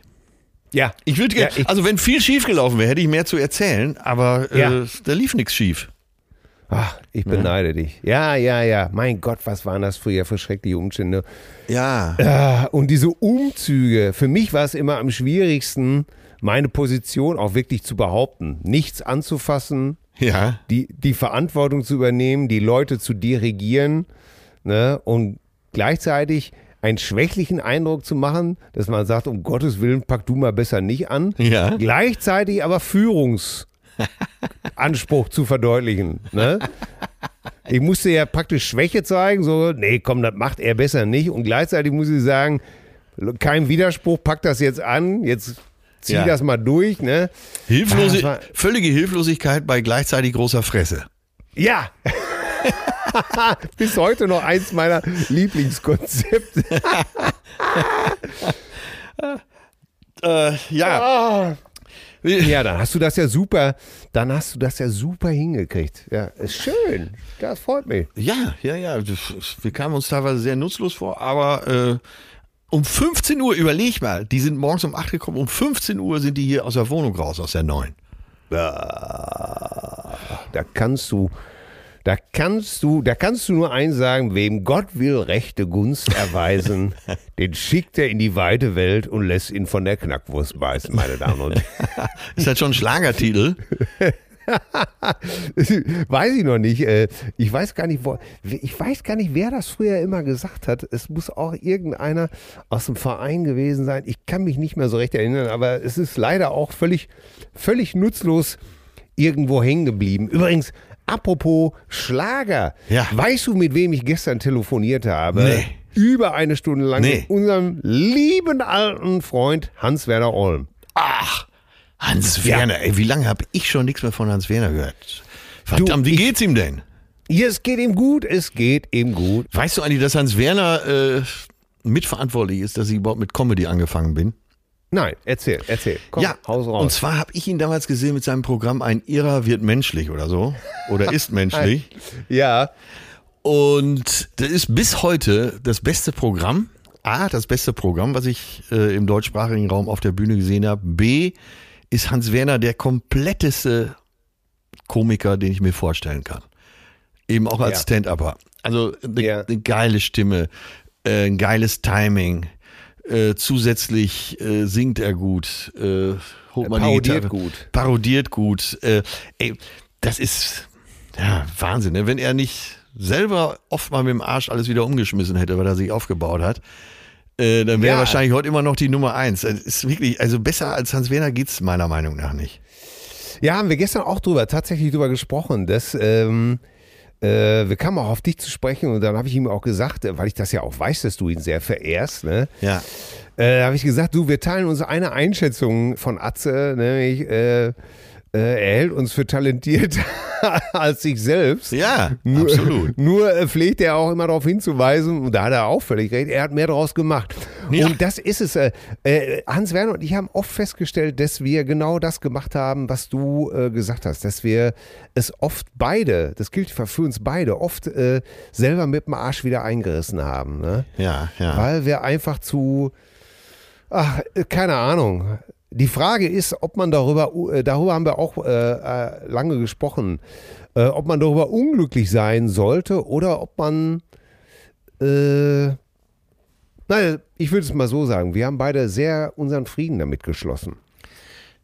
Ja. Ich würde Ja, also wenn viel schief gelaufen wäre, hätte ich mehr zu erzählen, aber Ja. äh, da lief nichts schief. Ach, ich beneide dich. Ja, ja, ja. Mein Gott, was waren das früher für schreckliche Umstände. Ja. Ah, Und diese Umzüge, für mich war es immer am schwierigsten, meine Position auch wirklich zu behaupten. Nichts anzufassen, Ja. die, die Verantwortung zu übernehmen, die Leute zu dirigieren ne? und gleichzeitig einen schwächlichen Eindruck zu machen, dass man sagt, um Gottes Willen, pack du mal besser nicht an. Ja. Gleichzeitig aber Führungsanspruch zu verdeutlichen. Ne? Ich musste ja praktisch Schwäche zeigen, so, nee, komm, das macht er besser nicht. Und gleichzeitig muss ich sagen, kein Widerspruch, pack das jetzt an, jetzt zieh Ja. das mal durch. Ne? Hilflose, war- völlige Hilflosigkeit bei gleichzeitig großer Fresse. Ja. Bis heute noch eins meiner Lieblingskonzepte. Äh, ja. Ah. Ja, dann hast du das ja super, dann hast du das ja super hingekriegt. Ja, ist schön. Das freut mich. Ja, ja, ja. Wir kamen uns teilweise sehr nutzlos vor, aber äh, um 15 Uhr, überleg mal, die sind morgens um 8 gekommen, um 15 Uhr sind die hier aus der Wohnung raus, aus der neuen. Da kannst du, da kannst du, da kannst du nur eins sagen, wem Gott will rechte Gunst erweisen, den schickt er in die weite Welt und lässt ihn von der Knackwurst beißen, meine Damen und Herren. Ist halt schon ein Schlagertitel. weiß ich noch nicht. äh, Ich weiß gar nicht, wo, ich weiß gar nicht, wer das früher immer gesagt hat. Es muss auch irgendeiner aus dem Verein gewesen sein. Ich kann mich nicht mehr so recht erinnern, aber es ist leider auch völlig, völlig nutzlos irgendwo hängen geblieben. Übrigens, apropos Schlager. Ja. Weißt du, mit wem ich gestern telefoniert habe? Nee. Über eine Stunde lang Nee. mit unserem lieben alten Freund Hans-Werner Olm. Ach, Hans Werner. Ey, wie lange habe ich schon nichts mehr von Hans Werner gehört? Verdammt, Du, wie geht's ihm denn? Ja, es geht ihm gut, es geht ihm gut. Weißt du eigentlich, dass Hans Werner äh, mitverantwortlich ist, dass ich überhaupt mit Comedy angefangen bin? Nein, erzähl, erzähl. Komm, ja, haus raus. und zwar habe ich ihn damals gesehen mit seinem Programm Ein Irrer wird menschlich oder so. Oder ist menschlich. ja, Und das ist bis heute das beste Programm. A, das beste Programm, was ich äh, im deutschsprachigen Raum auf der Bühne gesehen habe. B, ist Hans Werner der kompletteste Komiker, den ich mir vorstellen kann. Eben auch als Ja. Stand-Upper. Also eine Ja. eine geile Stimme, äh, ein geiles Timing. Äh, zusätzlich äh, singt er gut, äh, holt man die parodiert gut. parodiert gut. Äh, ey, das ist ja Wahnsinn. Ne? Wenn er nicht selber oft mal mit dem Arsch alles wieder umgeschmissen hätte, weil er sich aufgebaut hat, äh, dann wäre er Ja. wahrscheinlich heute immer noch die Nummer eins. Das ist wirklich, also besser als Hans Werner geht's meiner Meinung nach nicht. Ja, haben wir gestern auch drüber, tatsächlich drüber gesprochen, dass ähm, äh, wir kamen auch auf dich zu sprechen und dann habe ich ihm auch gesagt, äh, weil ich das ja auch weiß, dass du ihn sehr verehrst, ne? Ja. Äh, habe ich gesagt, du, wir teilen uns eine Einschätzung von Atze, nämlich äh, äh, er hält uns für talentierter als sich selbst. Ja, Nur, absolut. Nur äh, pflegt er auch immer darauf hinzuweisen, und da hat er auch völlig recht, er hat mehr draus gemacht. Ja. Und das ist es. Äh, äh, Hans Werner und ich haben oft festgestellt, dass wir genau das gemacht haben, was du äh, gesagt hast, dass wir es oft beide, das gilt für uns beide, oft äh, selber mit dem Arsch wieder eingerissen haben. Ne? Ja, ja. Weil wir einfach zu, ach, äh, keine Ahnung. Die Frage ist, ob man darüber, äh, darüber haben wir auch äh, äh, lange gesprochen, äh, ob man darüber unglücklich sein sollte oder ob man, äh, nein, ich würde es mal so sagen, wir haben beide sehr unseren Frieden damit geschlossen.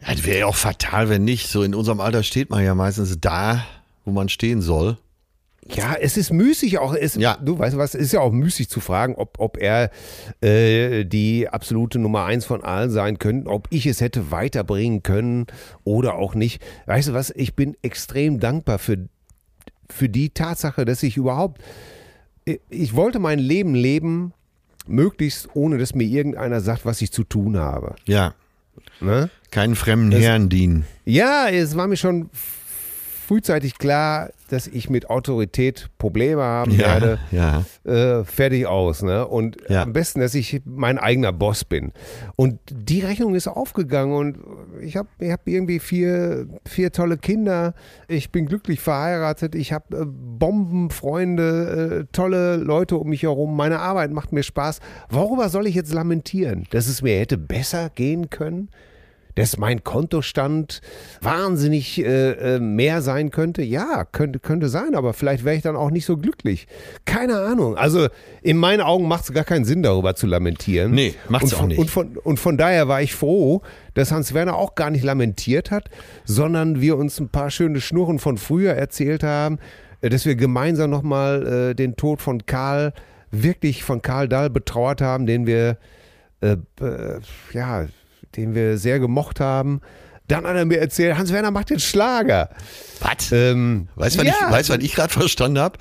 Ja, das wäre ja auch fatal, wenn nicht. So in unserem Alter steht man ja meistens da, wo man stehen soll. Ja, es ist müßig auch. Es, Ja. Du weißt was, es ist ja auch müßig zu fragen, ob, ob er äh, die absolute Nummer eins von allen sein könnte, ob ich es hätte weiterbringen können oder auch nicht. Weißt du was, ich bin extrem dankbar für, für die Tatsache, dass ich überhaupt, ich- ich wollte mein Leben leben, möglichst ohne dass mir irgendeiner sagt, was ich zu tun habe. Ja. Ne? Keinen fremden Herren dienen. Ja, es war mir schon frühzeitig klar, dass ich mit Autorität Probleme haben Ja, werde. ja. Äh, fertig aus, ne? Und Ja. am besten, dass ich mein eigener Boss bin. Und die Rechnung ist aufgegangen und ich habe ich hab irgendwie vier, vier tolle Kinder. Ich bin glücklich verheiratet. Ich habe äh, Bombenfreunde, äh, tolle Leute um mich herum. Meine Arbeit macht mir Spaß. Worüber soll ich jetzt lamentieren? Dass es mir hätte besser gehen können? Dass mein Kontostand wahnsinnig äh, äh, mehr sein könnte? Ja, könnte, könnte sein, aber vielleicht wäre ich dann auch nicht so glücklich. Keine Ahnung. Also in meinen Augen macht es gar keinen Sinn, darüber zu lamentieren. Nee, macht's Und auch nicht. Und von, und von daher war ich froh, dass Hans Werner auch gar nicht lamentiert hat, sondern wir uns ein paar schöne Schnurren von früher erzählt haben, äh, dass wir gemeinsam nochmal äh, den Tod von Karl, wirklich von Karl Dahl betrauert haben, den wir äh, äh, ja, den wir sehr gemocht haben. Dann hat er mir erzählt, Hans Werner macht jetzt Schlager. Was? Ähm, Weißt du, was, ja. ich, was ich gerade verstanden habe?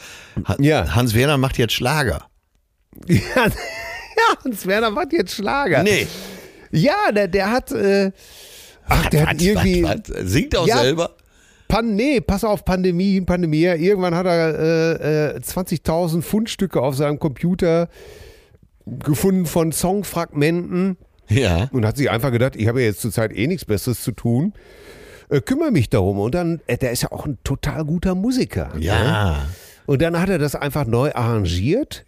Ja. Hans Werner macht jetzt Schlager. ja, ja, Hans Werner macht jetzt Schlager. Nee. Ja, der, der hat, äh, ach, der hat Was, irgendwie, was, was? Singt auch Ja. selber? Pan, nee, pass auf, Pandemie, Pandemie. Irgendwann hat er äh, äh, 20.000 Fundstücke auf seinem Computer gefunden von Songfragmenten Ja. und hat sich einfach gedacht, ich habe ja jetzt zurzeit eh nichts Besseres zu tun. Äh, kümmere mich darum. Und dann, äh, der ist ja auch ein total guter Musiker. Ne? Ja. Und dann hat er das einfach neu arrangiert,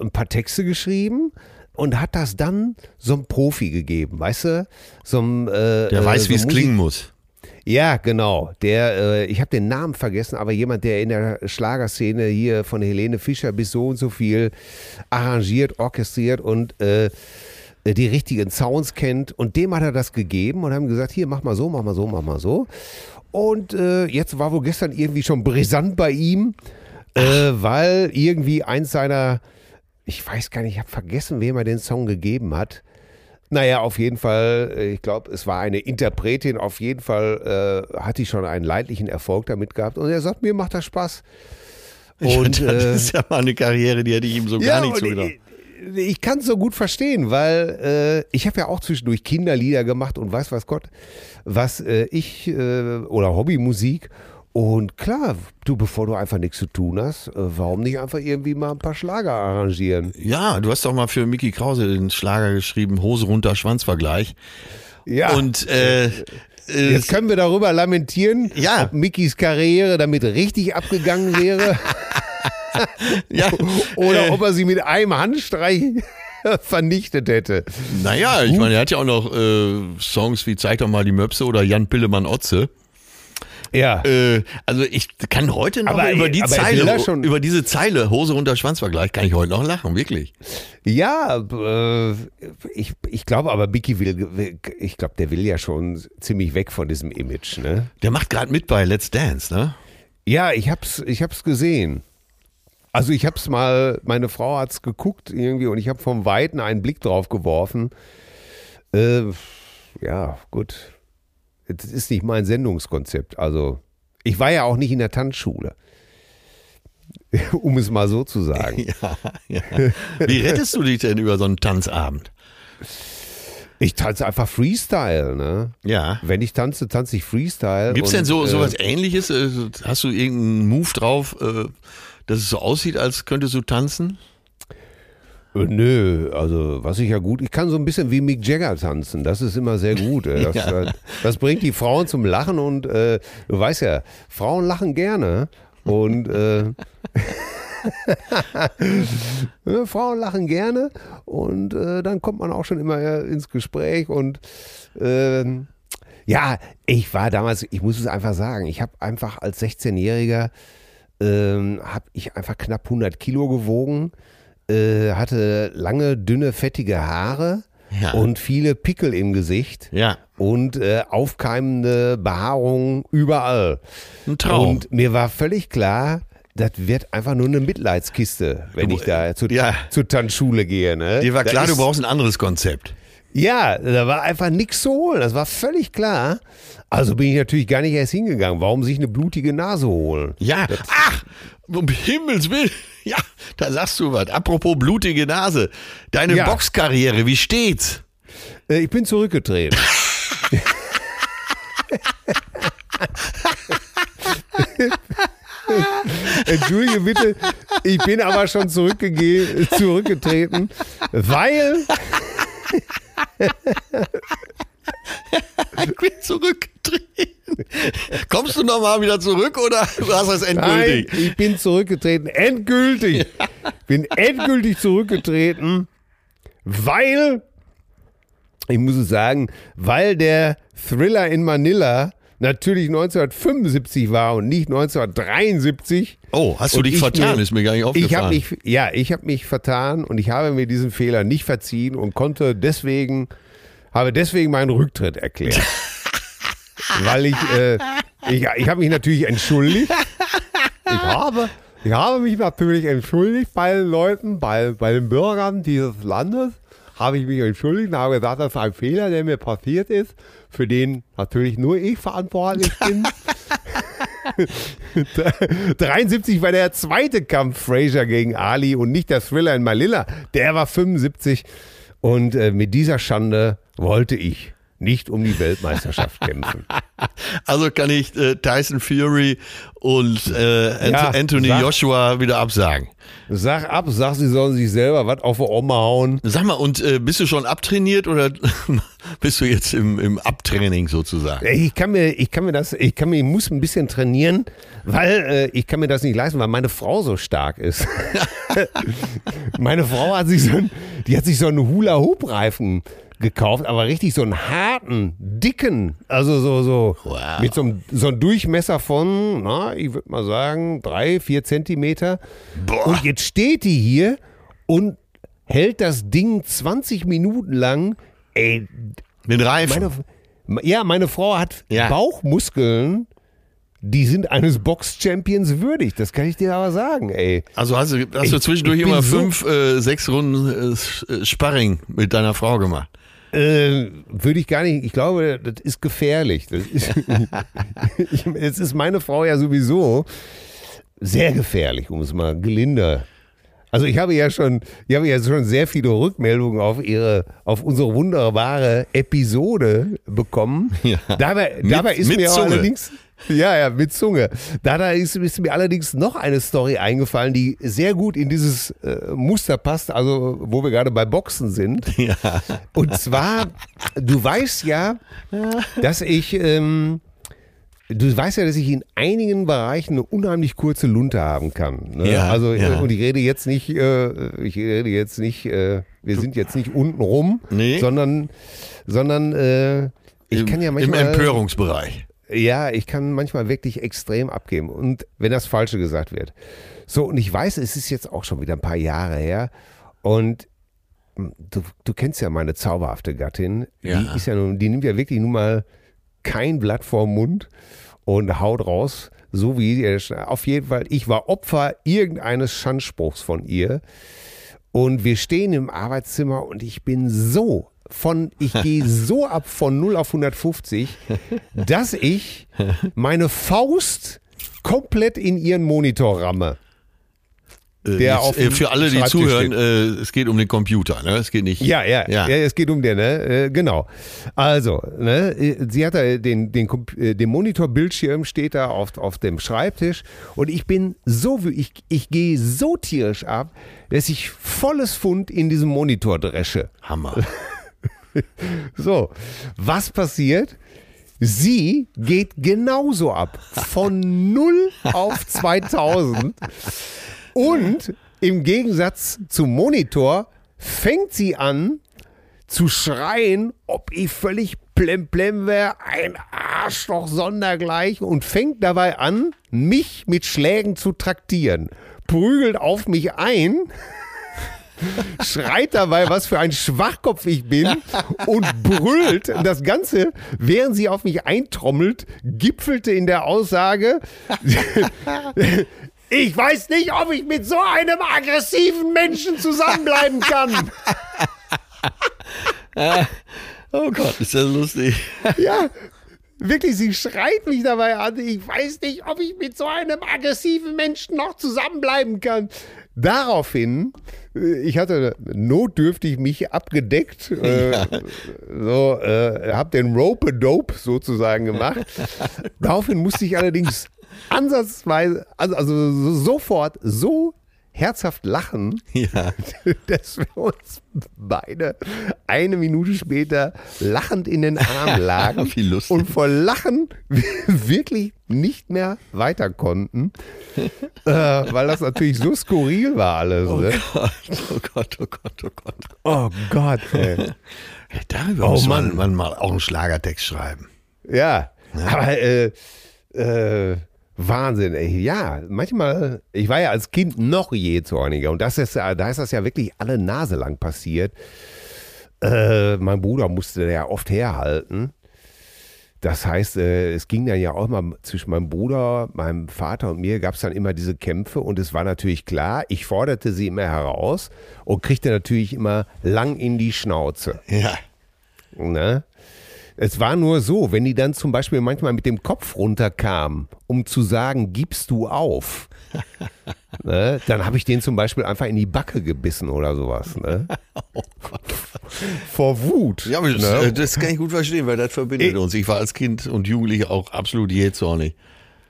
ein paar Texte geschrieben und hat das dann so einem Profi gegeben, weißt du? So einem, äh, Der äh, weiß, so wie es klingen muss. Ja, genau. Der, äh, ich habe den Namen vergessen, aber jemand, der in der Schlagerszene hier von Helene Fischer bis so und so viel arrangiert, orchestriert und äh, die richtigen Sounds kennt. Und dem hat er das gegeben und haben gesagt, hier, mach mal so, mach mal so, mach mal so. Und äh, jetzt war wohl gestern irgendwie schon brisant bei ihm, äh, weil irgendwie eins seiner, ich weiß gar nicht, ich habe vergessen, wem er den Song gegeben hat. Naja, auf jeden Fall, äh, ich glaube, es war eine Interpretin, auf jeden Fall äh, hat die schon einen leidlichen Erfolg damit gehabt. Und er sagt, mir macht das Spaß. Und, das äh, ist ja mal eine Karriere, die hätte ich ihm so gar nicht zugedacht. Ich kann es so gut verstehen, weil äh, ich habe ja auch zwischendurch Kinderlieder gemacht und weiß was Gott, was äh, ich äh, oder Hobbymusik Und klar, du, bevor du einfach nichts zu tun hast, äh, warum nicht einfach irgendwie mal ein paar Schlager arrangieren? Ja, du hast doch mal für Mickey Krause den Schlager geschrieben, Hose runter, Schwanzvergleich. Ja. Und äh, äh, Jetzt können wir darüber lamentieren, Ja. ob Mickys Karriere damit richtig abgegangen wäre ja, oder äh, ob er sie mit einem Handstreich vernichtet hätte. Naja, ich meine, er hat ja auch noch äh, Songs wie Zeig doch mal die Möpse oder Jan Pillemann Otze. Ja. Äh, also ich kann heute noch Aber, über die aber Zeile, über diese Zeile Hose runter Schwanzvergleich, kann ich heute noch lachen, wirklich. Ja, äh, ich, ich glaube aber, Mickey will, ich glaube, der will ja schon ziemlich weg von diesem Image, ne? Der macht gerade mit bei Let's Dance, ne? Ja, ich hab's, ich hab's gesehen. Also ich hab's mal, meine Frau hat's geguckt irgendwie und ich habe vom Weiten einen Blick drauf geworfen. Äh, ja, gut. Das ist nicht mein Sendungskonzept. Also ich war ja auch nicht in der Tanzschule. Um es mal so zu sagen. Ja, ja. Wie rettest du dich denn über so einen Tanzabend? Ich tanze einfach Freestyle, ne? Ja. Wenn ich tanze, tanze ich Freestyle. Gibt es denn so äh, sowas ähnliches? Äh, Hast du irgendeinen Move drauf, äh, dass es so aussieht, als könntest du tanzen? Äh, Nö, also was ich ja gut, ich kann so ein bisschen wie Mick Jagger tanzen, das ist immer sehr gut. äh, Das, Ja. äh, das bringt die Frauen zum Lachen und äh, du weißt ja, Frauen lachen gerne und äh, Frauen lachen gerne und äh, dann kommt man auch schon immer ins Gespräch und ähm, ja, ich war damals, ich muss es einfach sagen, ich habe einfach als 16-Jähriger ähm, habe ich einfach knapp 100 Kilo gewogen, äh, hatte lange, dünne, fettige Haare Ja. und viele Pickel im Gesicht Ja. und äh, aufkeimende Behaarung überall. Ein Traum. Und mir war völlig klar, das wird einfach nur eine Mitleidskiste, wenn ich da zu, Ja. zur Tanzschule gehe. Ne? Dir war klar, du ist- brauchst ein anderes Konzept. Ja, da war einfach nichts zu holen. Das war völlig klar. Also bin ich natürlich gar nicht erst hingegangen. Warum sich eine blutige Nase holen? Ja. Ach, um Himmels Willen. Ja, da sagst du was. Apropos blutige Nase. Deine Ja. Boxkarriere, wie steht's? Äh, ich bin zurückgetreten. Entschuldige bitte, ich bin aber schon zurückgetreten, weil Ich bin zurückgetreten. Kommst du nochmal wieder zurück oder du hast das Nein, endgültig? ich bin zurückgetreten. Endgültig. Bin endgültig zurückgetreten, weil, ich muss es sagen, weil der Thriller in Manila natürlich 1975 war und nicht 1973. Oh, hast du dich ich vertan? mir- ist mir gar nicht Ich aufgefallen. habe mich, ja, ich habe mich vertan und ich habe mir diesen Fehler nicht verziehen und konnte deswegen, habe deswegen meinen Rücktritt erklärt. Weil ich, äh, ich, ich habe mich natürlich entschuldigt. Ich habe, ich habe mich natürlich entschuldigt bei den Leuten, bei, bei den Bürgern dieses Landes. Habe ich mich entschuldigt und habe gesagt, das ist ein Fehler, der mir passiert ist, für den natürlich nur ich verantwortlich bin. 73 war der zweite Kampf Fraser gegen Ali und nicht der Thriller in Manila. Der war 75. Und äh, mit dieser Schande wollte ich nicht um die Weltmeisterschaft kämpfen. Also kann ich äh, Tyson Fury und äh, Ja, Anthony sag- Joshua wieder absagen. Sag ab, sag, sie sollen sich selber was auf die Oma hauen. Sag mal, und äh, bist du schon abtrainiert oder bist du jetzt im, im Abtraining sozusagen? Ich kann mir, ich kann mir das, ich kann mir, ich muss ein bisschen trainieren, weil äh, ich kann mir das nicht leisten, weil meine Frau so stark ist. meine Frau hat sich so ein, die hat sich so einen Hula-Hoop-Reifen gekauft, aber richtig so einen harten, dicken, also so, so, Wow. mit so einem, so einem Durchmesser von, na, ich würde mal sagen, drei, vier Zentimeter. Boah. Und jetzt steht die hier und hält das Ding 20 Minuten lang, ey, Den Reifen. meine, ja, meine Frau hat Ja. Bauchmuskeln, die sind eines Box-Champions würdig. Das kann ich dir aber sagen, ey. also hast du, hast du zwischendurch immer so- fünf, äh, sechs Runden äh, Sparring mit deiner Frau gemacht. Äh, würde ich gar nicht, ich glaube, das ist gefährlich. Das ist, ich, jetzt ist meine Frau ja sowieso sehr gefährlich, um es mal gelinder. Also ich habe ja schon, ich habe ja schon sehr viele Rückmeldungen auf ihre, auf unsere wunderbare Episode bekommen. Ja. Dabei, Mit- dabei ist mit mir Zunge. allerdings, Ja, ja, mit Zunge. Da, da ist, ist mir allerdings noch eine Story eingefallen, die sehr gut in dieses äh, Muster passt, also wo wir gerade bei Boxen sind. Ja. Und zwar, du weißt ja, dass ich, ähm, du weißt ja, dass ich in einigen Bereichen eine unheimlich kurze Lunte haben kann. Ne? Ja, also ja. und ich rede jetzt nicht, äh, ich rede jetzt nicht, äh, wir sind jetzt nicht unten rum, Nee. sondern, sondern äh, ich Im, kann ja Im manchmal Empörungsbereich. Ja, ich kann manchmal wirklich extrem abgeben und wenn das Falsche gesagt wird. So, und ich weiß, es ist jetzt auch schon wieder ein paar Jahre her und du, du kennst ja meine zauberhafte Gattin. Ja. Die ist ja nun, die nimmt ja wirklich nun mal kein Blatt vorm Mund und haut raus, so wie. Auf jeden Fall, ich war Opfer irgendeines Schandspruchs von ihr. Und wir stehen im Arbeitszimmer und ich bin so von, ich gehe so ab von 0 auf 150, dass ich meine Faust komplett in ihren Monitor ramme. Äh, Der jetzt, äh, für alle, die zuhören, äh, es geht um den Computer, ne? Es geht nicht. Ja, ja, Ja. ja, es geht um den, ne? Genau. Also, ne, sie hat da den, den, den Monitorbildschirm steht da auf, auf dem Schreibtisch und ich bin so, ich, ich gehe so tierisch ab, dass ich volles Pfund in diesem Monitor dresche. Hammer. So, was passiert? Sie geht genauso ab. Von 0 auf 2000. Und im Gegensatz zum Monitor fängt sie an zu schreien, ob ich völlig plemplem wäre, ein Arschloch sondergleich und fängt dabei an, mich mit Schlägen zu traktieren. Prügelt auf mich ein schreit dabei, was für ein Schwachkopf ich bin und brüllt. Das Ganze, während sie auf mich eintrommelt, gipfelte in der Aussage, ich weiß nicht, ob ich mit so einem aggressiven Menschen zusammenbleiben kann. Oh Gott, ist das lustig. Ja, wirklich, sie schreit mich dabei an. Ich weiß nicht, ob ich mit so einem aggressiven Menschen noch zusammenbleiben kann. Daraufhin, äh, ich hatte notdürftig mich abgedeckt, äh, so, äh, hab den Rope-a-Dope sozusagen gemacht. Daraufhin musste ich allerdings ansatzweise, also, also so- sofort so herzhaft lachen, Ja. dass wir uns beide eine Minute später lachend in den Arm lagen und vor Lachen wirklich nicht mehr weiter konnten, äh, weil das natürlich so skurril war alles. Oh Ne? Gott, oh Gott, oh Gott, oh Gott. Oh Gott, ey. Darüber Oh muss man, man mal auch einen Schlagertext schreiben. Ja, aber äh, äh, Wahnsinn, ey. Ja, manchmal, ich war ja als Kind noch jähzorniger und das ist, ja- da ist das ja wirklich alle Nase lang passiert. Äh, mein Bruder musste ja oft herhalten. Das heißt, äh, es ging dann ja auch mal zwischen meinem Bruder, meinem Vater und mir gab es dann immer diese Kämpfe und es war natürlich klar, ich forderte sie immer heraus und kriegte natürlich immer lang in die Schnauze. Ja. Ne? Es war nur so, wenn die dann zum Beispiel manchmal mit dem Kopf runterkam, um zu sagen, gibst du auf, ne? dann habe ich den zum Beispiel einfach in die Backe gebissen oder sowas. Ne? Vor Wut. Ja, das, ne? äh, das kann ich gut verstehen, weil das verbindet Ich- uns. Ich war als Kind und Jugendlicher auch absolut jähzornig.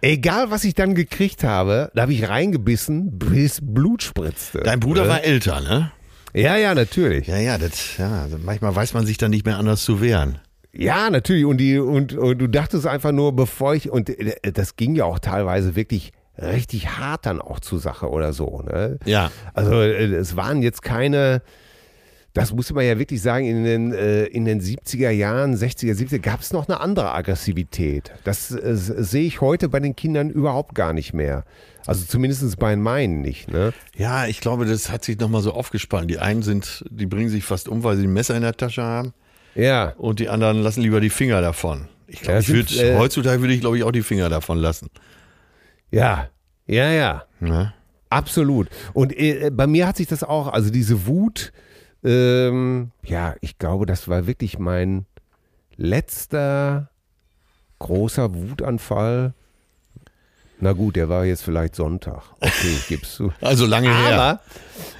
Egal, was ich dann gekriegt habe, da habe ich reingebissen, bis Blut spritzte. Dein Bruder ne? war älter, ne? Ja, ja, natürlich. Ja, ja, das, ja, also manchmal weiß man sich dann nicht mehr anders zu wehren. Ja, natürlich. Und, die, und, und du dachtest einfach nur, bevor ich, und äh, das ging ja auch teilweise wirklich richtig hart dann auch zur Sache oder so. Ne? Ja. Also äh, es waren jetzt keine, das muss man ja wirklich sagen, in den, äh, in den 70er Jahren, 60er, 70er gab es noch eine andere Aggressivität. Das äh, sehe ich heute bei den Kindern überhaupt gar nicht mehr. Also zumindest bei meinen nicht. Ne? Ja, ich glaube, das hat sich nochmal so aufgespannt. Die einen sind, die bringen sich fast um, weil sie ein Messer in der Tasche haben. Ja. Und die anderen lassen lieber die Finger davon. Ich glaube, ich würd, äh, heutzutage würde ich, glaube ich, auch die Finger davon lassen. Ja. Ja, ja. Ne? Absolut. Und äh, bei mir hat sich das auch, also diese Wut, ähm, ja, ich glaube, das war wirklich mein letzter großer Wutanfall. Na gut, der war jetzt vielleicht Sonntag. Okay, ich gib's zu. Also lange her. Aber,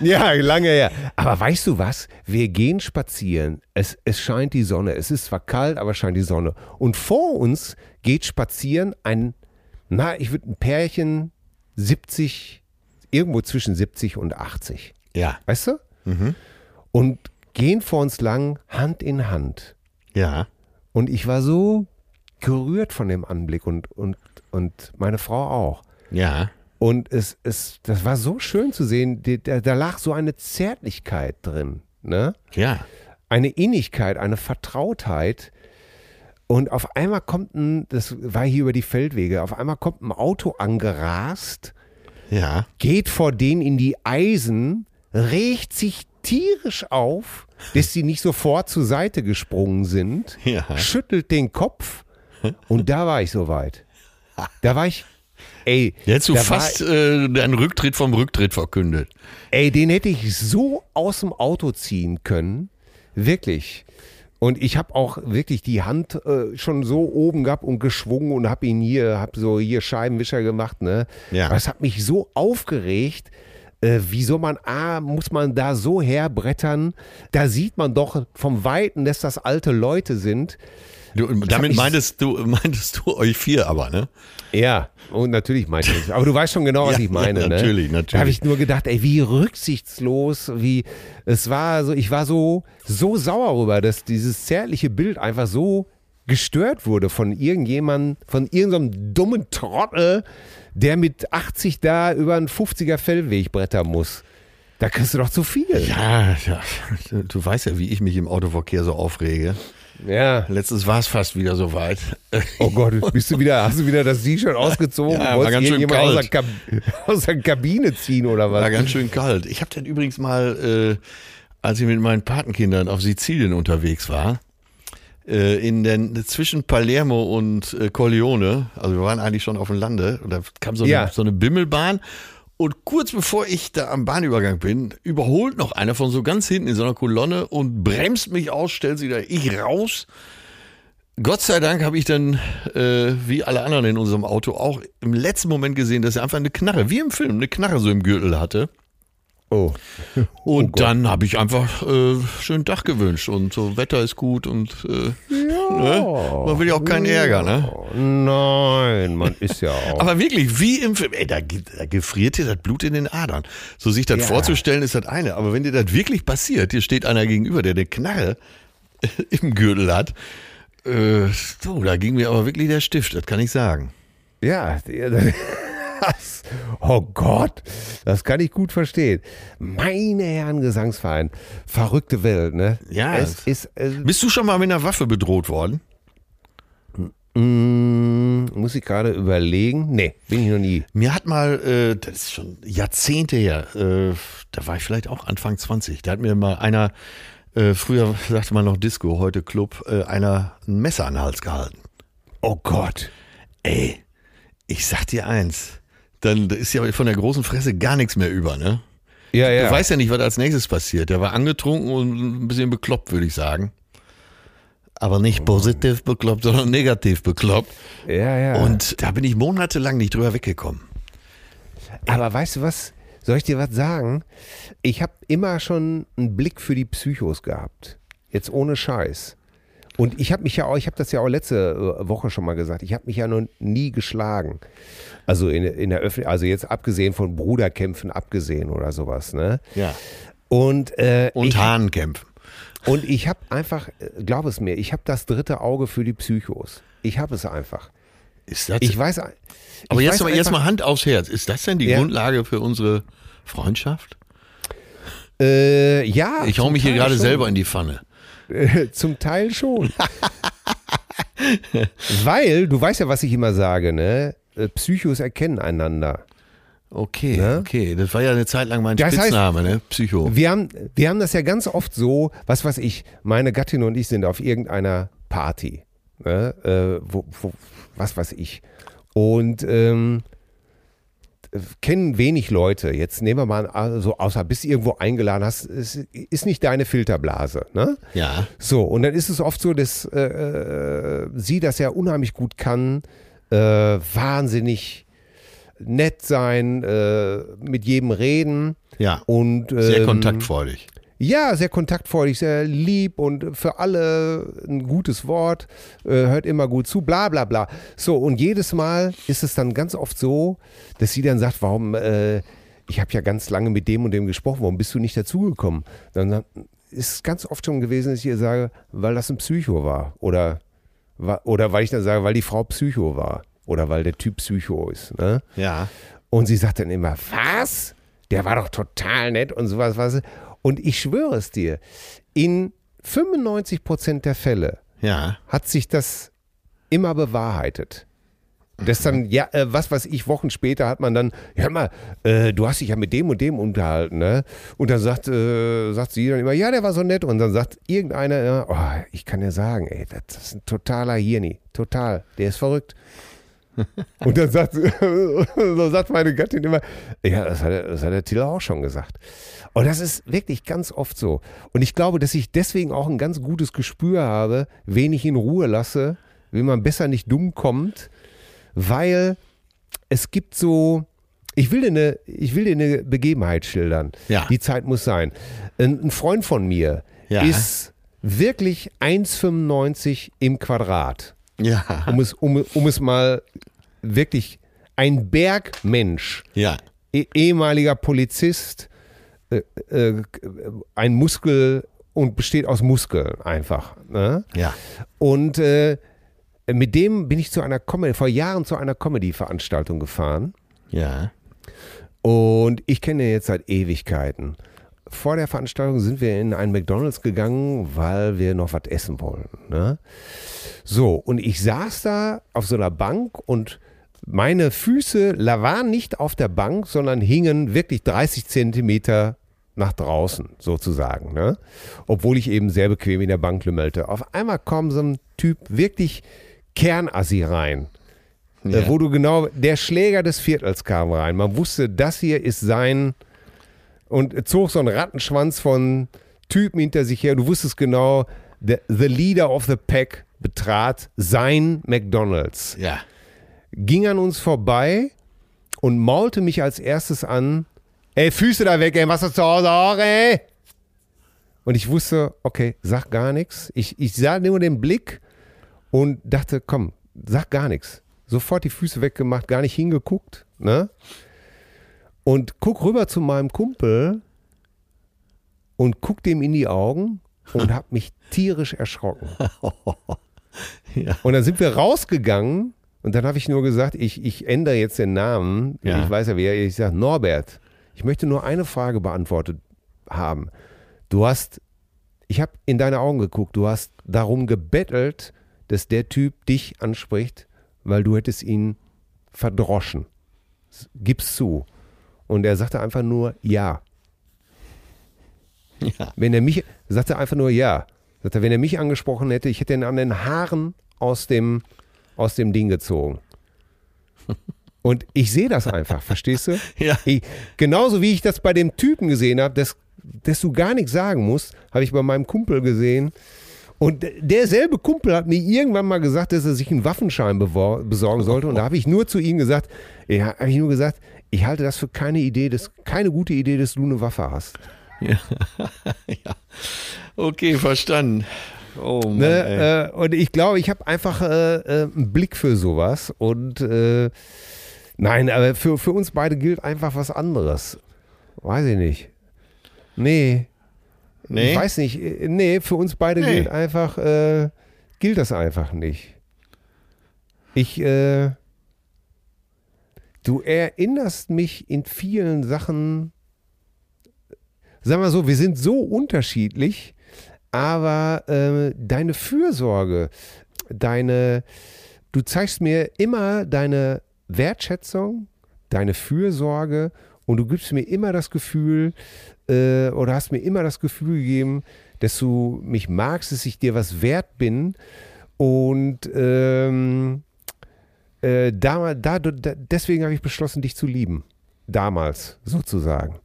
ja, lange her. Aber weißt du was? Wir gehen spazieren. Es, es scheint die Sonne. Es ist zwar kalt, aber scheint die Sonne. Und vor uns geht spazieren ein na, ich würde ein Pärchen 70, irgendwo zwischen 70 und 80. Ja. Weißt du? Und gehen vor uns lang Hand in Hand. Ja. Und ich war so gerührt von dem Anblick und, und, und meine Frau auch. Ja. Und es, es, das war so schön zu sehen, da, da lag so eine Zärtlichkeit drin, ne? Ja. Eine Innigkeit, eine Vertrautheit. Und auf einmal kommt ein, das war hier über die Feldwege, auf einmal kommt ein Auto angerast, Ja. geht vor denen in die Eisen, regt sich tierisch auf, dass sie nicht sofort zur Seite gesprungen sind, Ja. schüttelt den Kopf und da war ich soweit. Da war ich, ey, Jetzt hättest du fast war, äh, deinen Rücktritt vom Rücktritt verkündet. ey, den hätte ich so aus dem Auto ziehen können, wirklich. Und ich habe auch wirklich die Hand äh, schon so oben gehabt und geschwungen und habe ihn hier, habe so hier Scheibenwischer gemacht, ne? Ja. Es hat mich so aufgeregt. Äh, wieso man, ah, muss man da so herbrettern? Da sieht man doch vom Weiten, dass das alte Leute sind. Du, damit meintest du, meintest du euch vier aber, ne? Ja, und natürlich meinte ich. Aber du weißt schon genau, was Ja, ich meine. ja, ne? natürlich, natürlich. Da habe ich nur gedacht, ey, wie rücksichtslos, wie es war so, ich war so, so sauer rüber, dass dieses zärtliche Bild einfach so gestört wurde von irgendjemandem, von irgendeinem dummen Trottel, der mit 80 da über einen 50er Fellweg brettern muss. Da kriegst du doch zu viel. Ja, ja. Du weißt ja, wie ich mich im Autoverkehr so aufrege. Ja. Letztens war es fast wieder soweit. Oh Gott, bist du wieder, hast du wieder das T-Shirt ausgezogen? Ja, war ganz schön irgendjemand aus kalt. der, Kab aus der Kabine ziehen oder was? War ganz schön kalt. Ich habe dann übrigens mal, äh, als ich mit meinen Patenkindern auf Sizilien unterwegs war, äh, in den zwischen Palermo und äh, Corleone, also wir waren eigentlich schon auf dem Lande, und da kam so eine, Ja. so eine Bimmelbahn. Und kurz bevor ich da am Bahnübergang bin, überholt noch einer von so ganz hinten in so einer Kolonne und bremst mich aus, stellt sich da ich raus. Gott sei Dank habe ich dann, äh, wie alle anderen in unserem Auto, auch im letzten Moment gesehen, dass er einfach eine Knarre, wie im Film, eine Knarre so im Gürtel hatte. Oh. Und dann habe ich einfach äh, schönen Tag gewünscht und so Wetter ist gut und äh, ne? man will ja auch keinen Ärger, ne? Nein, man ist ja auch. Aber wirklich, wie im Film, ey, da, da gefriert dir das Blut in den Adern. So sich das Ja. vorzustellen, ist das eine. Aber wenn dir das wirklich passiert, dir steht einer gegenüber, der eine Knarre im Gürtel hat, äh, so, da ging mir aber wirklich der Stift, das kann ich sagen. ja, das, oh Gott, das kann ich gut verstehen. Meine Herren Gesangsverein, verrückte Welt, ne? Ja, es ist, es, Bist du schon mal mit einer Waffe bedroht worden? mm, muss ich gerade überlegen. Nee, bin ich noch nie. Mir hat mal, äh, das ist schon Jahrzehnte her, äh, da war ich vielleicht auch Anfang 20, da hat mir mal einer, äh, früher sagte man noch Disco, heute Club, äh, einer ein Messer an den Hals gehalten. Oh Gott. Ey, ich sag dir eins, dann ist ja von der großen Fresse gar nichts mehr über, ne? Ja, ja. Du weißt ja nicht, was als nächstes passiert. Der war angetrunken und ein bisschen bekloppt, würde ich sagen. Aber nicht positiv bekloppt, sondern negativ bekloppt. ja, ja. Und da bin ich monatelang nicht drüber weggekommen. Aber weißt du was? Soll ich dir was sagen? Ich habe immer schon einen Blick für die Psychos gehabt. Jetzt ohne Scheiß. Und ich habe mich ja auch, ich habe das ja auch letzte äh, Woche schon mal gesagt, ich habe mich ja noch nie geschlagen. Also in, in der Öffentlichkeit, also jetzt abgesehen von Bruderkämpfen abgesehen oder sowas, ne? Ja. Und, äh, Und ich, Hahnkämpfen. und ich habe einfach, äh, glaub es mir, ich habe das dritte Auge für die Psychos. Ich habe es einfach. Ist das Ich weiß. Aber ich jetzt, weiß mal, jetzt einfach- mal Hand aufs Herz. Ist das denn die Ja. Grundlage für unsere Freundschaft? Äh, ja. Ich hau mich hier gerade selber in die Pfanne. Äh, Zum Teil schon. Weil, du weißt ja, was ich immer sage, ne? Äh, Psychos erkennen einander. Okay, Ne? okay. Das war ja eine Zeit lang mein Das heißt- Spitzname, ne? Psycho. Wir haben, wir haben das ja ganz oft so, was weiß ich, meine Gattin und ich sind auf irgendeiner Party. Ne? Äh, wo, wo, was weiß ich. Und ähm, kennen wenig Leute. Jetzt nehmen wir mal an, so außer bist du irgendwo eingeladen hast, es ist nicht deine Filterblase. Ne? Ja. So, und dann ist es oft so, dass äh, äh, sie das ja unheimlich gut kann, äh, wahnsinnig nett sein, äh, mit jedem reden Ja. und Sehr ähm, kontaktfreudig. Ja, sehr kontaktfreudig, sehr lieb und für alle ein gutes Wort, äh, hört immer gut zu, bla bla bla. So, und jedes Mal ist es dann ganz oft so, dass sie dann sagt, warum, äh, ich habe ja ganz lange mit dem und dem gesprochen, warum bist du nicht dazugekommen? Dann ist es ganz oft schon gewesen, dass ich ihr sage, weil das ein Psycho war. Oder, oder weil ich dann sage, weil die Frau Psycho war. Oder weil der Typ Psycho ist. Ne? Ja. Und sie sagt dann immer, was? Der war doch total nett und sowas. Was. Und ich schwöre es dir, in 95 Prozent der Fälle ja. hat sich das immer bewahrheitet. Das dann, ja, äh, was weiß ich, Wochen später hat man dann, hör mal, äh, du hast dich ja mit dem und dem unterhalten, ne? Und dann sagt, äh, sagt sie dann immer, ja, der war so nett. Und dann sagt irgendeiner, ja, oh, ich kann dir sagen, ey, das ist ein totaler Hirni, total, der ist verrückt. Und dann sagt, so sagt meine Gattin immer, ja, das hat, der, das hat der Tiller auch schon gesagt. Und das ist wirklich ganz oft so. Und ich glaube, dass ich deswegen auch ein ganz gutes Gespür habe, wen ich in Ruhe lasse, wie man besser nicht dumm kommt, weil es gibt so, ich will dir eine, ich will dir eine Begebenheit schildern. Ja. Die Zeit muss sein. Ein, ein Freund von mir Ja. ist wirklich 1,95 im Quadrat Ja. um es, um, um es mal wirklich ein Bergmensch, Ja. eh- ehemaliger Polizist, äh, äh, ein Muskel und besteht aus Muskeln einfach. Ne? Ja. Und äh, mit dem bin ich zu einer Comedy, vor Jahren zu einer Comedy-Veranstaltung gefahren. Ja. Und ich kenne ihn jetzt seit Ewigkeiten. Vor der Veranstaltung sind wir in einen McDonalds gegangen, weil wir noch was essen wollten. Ne? So, und ich saß da auf so einer Bank und meine Füße waren nicht auf der Bank, sondern hingen wirklich 30 Zentimeter nach draußen, sozusagen. Ne? Obwohl ich eben sehr bequem in der Bank lümmelte. Auf einmal kommt so ein Typ wirklich Kernassi rein. Ja. Äh, wo du genau, der Schläger des Viertels kam rein. Man wusste, das hier ist sein und zog so einen Rattenschwanz von Typen hinter sich her. Du wusstest genau, the, the leader of the pack betrat sein McDonalds, Ja. ging an uns vorbei und maulte mich als erstes an, ey, Füße da weg, ey, was hast du zu Hause auch, ey? Und ich wusste, okay, sag gar nichts. Ich, ich sah nur den Blick und dachte, komm, sag gar nichts. Sofort die Füße weggemacht, gar nicht hingeguckt, ne? Und guck rüber zu meinem Kumpel und guck dem in die Augen und hab mich tierisch erschrocken. Ja. Und dann sind wir rausgegangen und dann habe ich nur gesagt, ich, ich ändere jetzt den Namen. Ja. Ich weiß ja, wer. Ich sage, Norbert, ich möchte nur eine Frage beantwortet haben. Du hast, ich habe in deine Augen geguckt, du hast darum gebettelt, dass der Typ dich anspricht, weil du hättest ihn verdroschen. Gib's zu. Und er sagte einfach nur ja. Ja. Wenn er mich, sagte er einfach nur ja. Sagt er, wenn er mich angesprochen hätte, ich hätte ihn an den Haaren aus dem, aus dem Ding gezogen. Und ich sehe das einfach, verstehst du? Ja. Ich, genauso wie ich das bei dem Typen gesehen habe, dass, dass du gar nichts sagen musst, habe ich bei meinem Kumpel gesehen. Und derselbe Kumpel hat mir irgendwann mal gesagt, dass er sich einen Waffenschein besorgen sollte. Und da habe ich nur zu ihm gesagt, ja, habe ich nur gesagt, ich halte das für keine Idee, dass, keine gute Idee, dass du eine Waffe hast. Okay, verstanden. Oh Mann. Ne? Äh, und ich glaube, ich habe einfach äh, äh, einen Blick für sowas. Und äh, nein, aber für, für uns beide gilt einfach was anderes. Weiß ich nicht. Nee. Nee? Ich weiß nicht. Nee, für uns beide Nee. gilt einfach, äh, gilt das einfach nicht. Ich, äh, du erinnerst mich in vielen Sachen, sag mal so, wir sind so unterschiedlich, aber äh, deine Fürsorge, deine, du zeigst mir immer deine Wertschätzung, deine Fürsorge und du gibst mir immer das Gefühl äh, oder hast mir immer das Gefühl gegeben, dass du mich magst, dass ich dir was wert bin und ähm, äh, da, da, da, deswegen habe ich beschlossen, dich zu lieben. Damals sozusagen.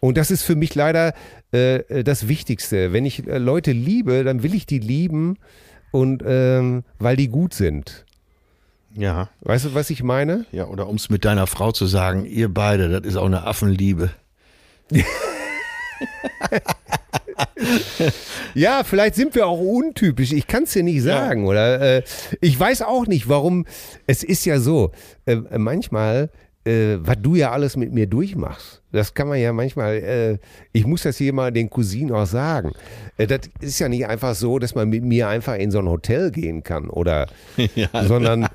Und das ist für mich leider äh, das Wichtigste. Wenn ich äh, Leute liebe, dann will ich die lieben und ähm, weil die gut sind. Ja. Weißt du, was ich meine? Ja, oder um es mit deiner Frau zu sagen, ihr beide, das ist auch eine Affenliebe. ja, vielleicht sind wir auch untypisch. Ich kann es dir nicht sagen. Ja. Oder äh, ich weiß auch nicht, warum. Es ist ja so, äh, manchmal, äh, was du ja alles mit mir durchmachst. Das kann man ja manchmal, äh, ich muss das hier mal den Cousinen auch sagen. Äh, das ist ja nicht einfach so, dass man mit mir einfach in so ein Hotel gehen kann oder, ja. sondern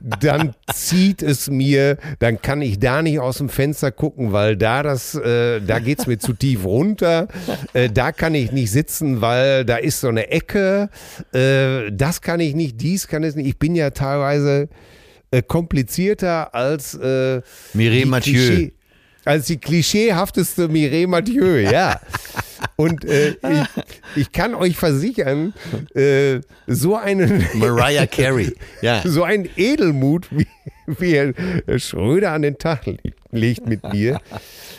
dann zieht es mir, dann kann ich da nicht aus dem Fenster gucken, weil da das, äh, da geht's mir zu tief runter. Äh, da kann ich nicht sitzen, weil da ist so eine Ecke. Äh, das kann ich nicht, dies kann ich nicht. Ich bin ja teilweise komplizierter als äh, Mireille Mathieu. Klischee als die klischeehafteste Mireille Mathieu, ja. Und äh, ich, ich, kann euch versichern, äh, so einen Mariah Carey, ja. so einen Edelmut, wie, wie Herr Schröder an den Tag legt mit mir,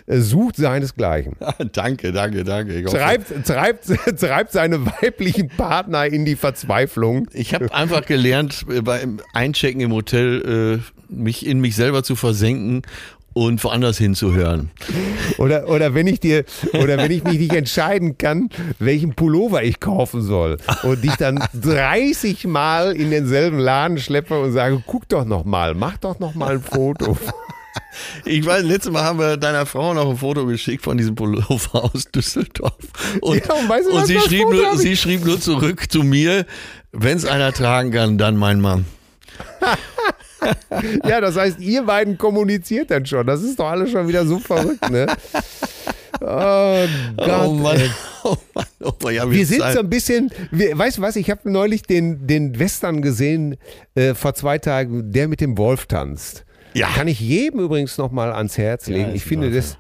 äh, sucht seinesgleichen. danke, danke, danke. Treibt, treibt, treibt seine weiblichen Partner in die Verzweiflung. Ich habe einfach gelernt, äh, beim Einchecken im Hotel äh, mich in mich selber zu versenken und woanders hinzuhören. Oder, oder wenn ich dir, oder wenn ich mich nicht entscheiden kann, welchen Pullover ich kaufen soll und dich dann 30 Mal in denselben Laden schleppe und sage, guck doch noch mal, mach doch noch mal ein Foto. Ich weiß, letztes Mal haben wir deiner Frau noch ein Foto geschickt von diesem Pullover aus Düsseldorf. Und, ja, und, weißt du, und sie, schrieb nur, sie schrieb nur zurück zu mir, wenn es einer tragen kann, dann mein Mann. ja, das heißt, ihr beiden kommuniziert dann schon. Das ist doch alles schon wieder so verrückt, ne? Oh Gott. Oh Mann. Oh Mann. Oh Mann. Ja, wir sind so ein bisschen, wir, weißt du was, ich habe neulich den, den Western gesehen äh, vor zwei Tagen, der mit dem Wolf tanzt. Ja. Kann ich jedem übrigens nochmal ans Herz legen. Ja, ich finde das.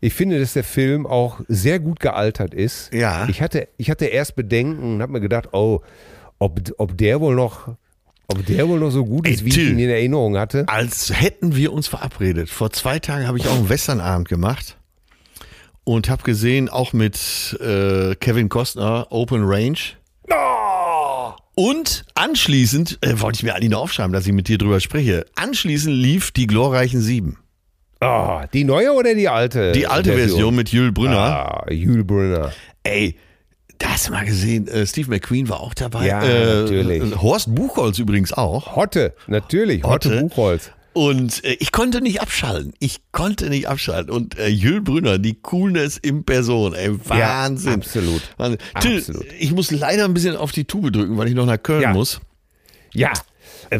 Ich finde, dass der Film auch sehr gut gealtert ist. Ja. Ich hatte, ich hatte erst Bedenken und habe mir gedacht, oh, ob, ob der wohl noch ob der wohl noch so gut ist, Ey, wie ich ihn in Erinnerung hatte? Als hätten wir uns verabredet. Vor zwei Tagen habe ich auch einen Westernabend gemacht und habe gesehen, auch mit äh, Kevin Costner, Open Range. Oh! Und anschließend, äh, wollte ich mir eigentlich noch aufschreiben, dass ich mit dir drüber spreche. Anschließend lief die glorreichen Sieben. Oh, die neue oder die alte? Die alte Version, Version mit Jules Brünner. Ah, Jules Brünner. Ey, da hast du mal gesehen, äh, Steve McQueen war auch dabei. Ja, äh, natürlich. Horst Buchholz übrigens auch. Hotte, natürlich, Hotte, Hotte Buchholz. Und äh, ich konnte nicht abschalten. Ich konnte nicht abschalten. Und äh, Jül Brünner, die Coolness in Person, ey, Wahnsinn. Ja, absolut. Wahnsinn. Till, absolut. ich muss leider ein bisschen auf die Tube drücken, weil ich noch nach Köln ja. muss. Ja, äh,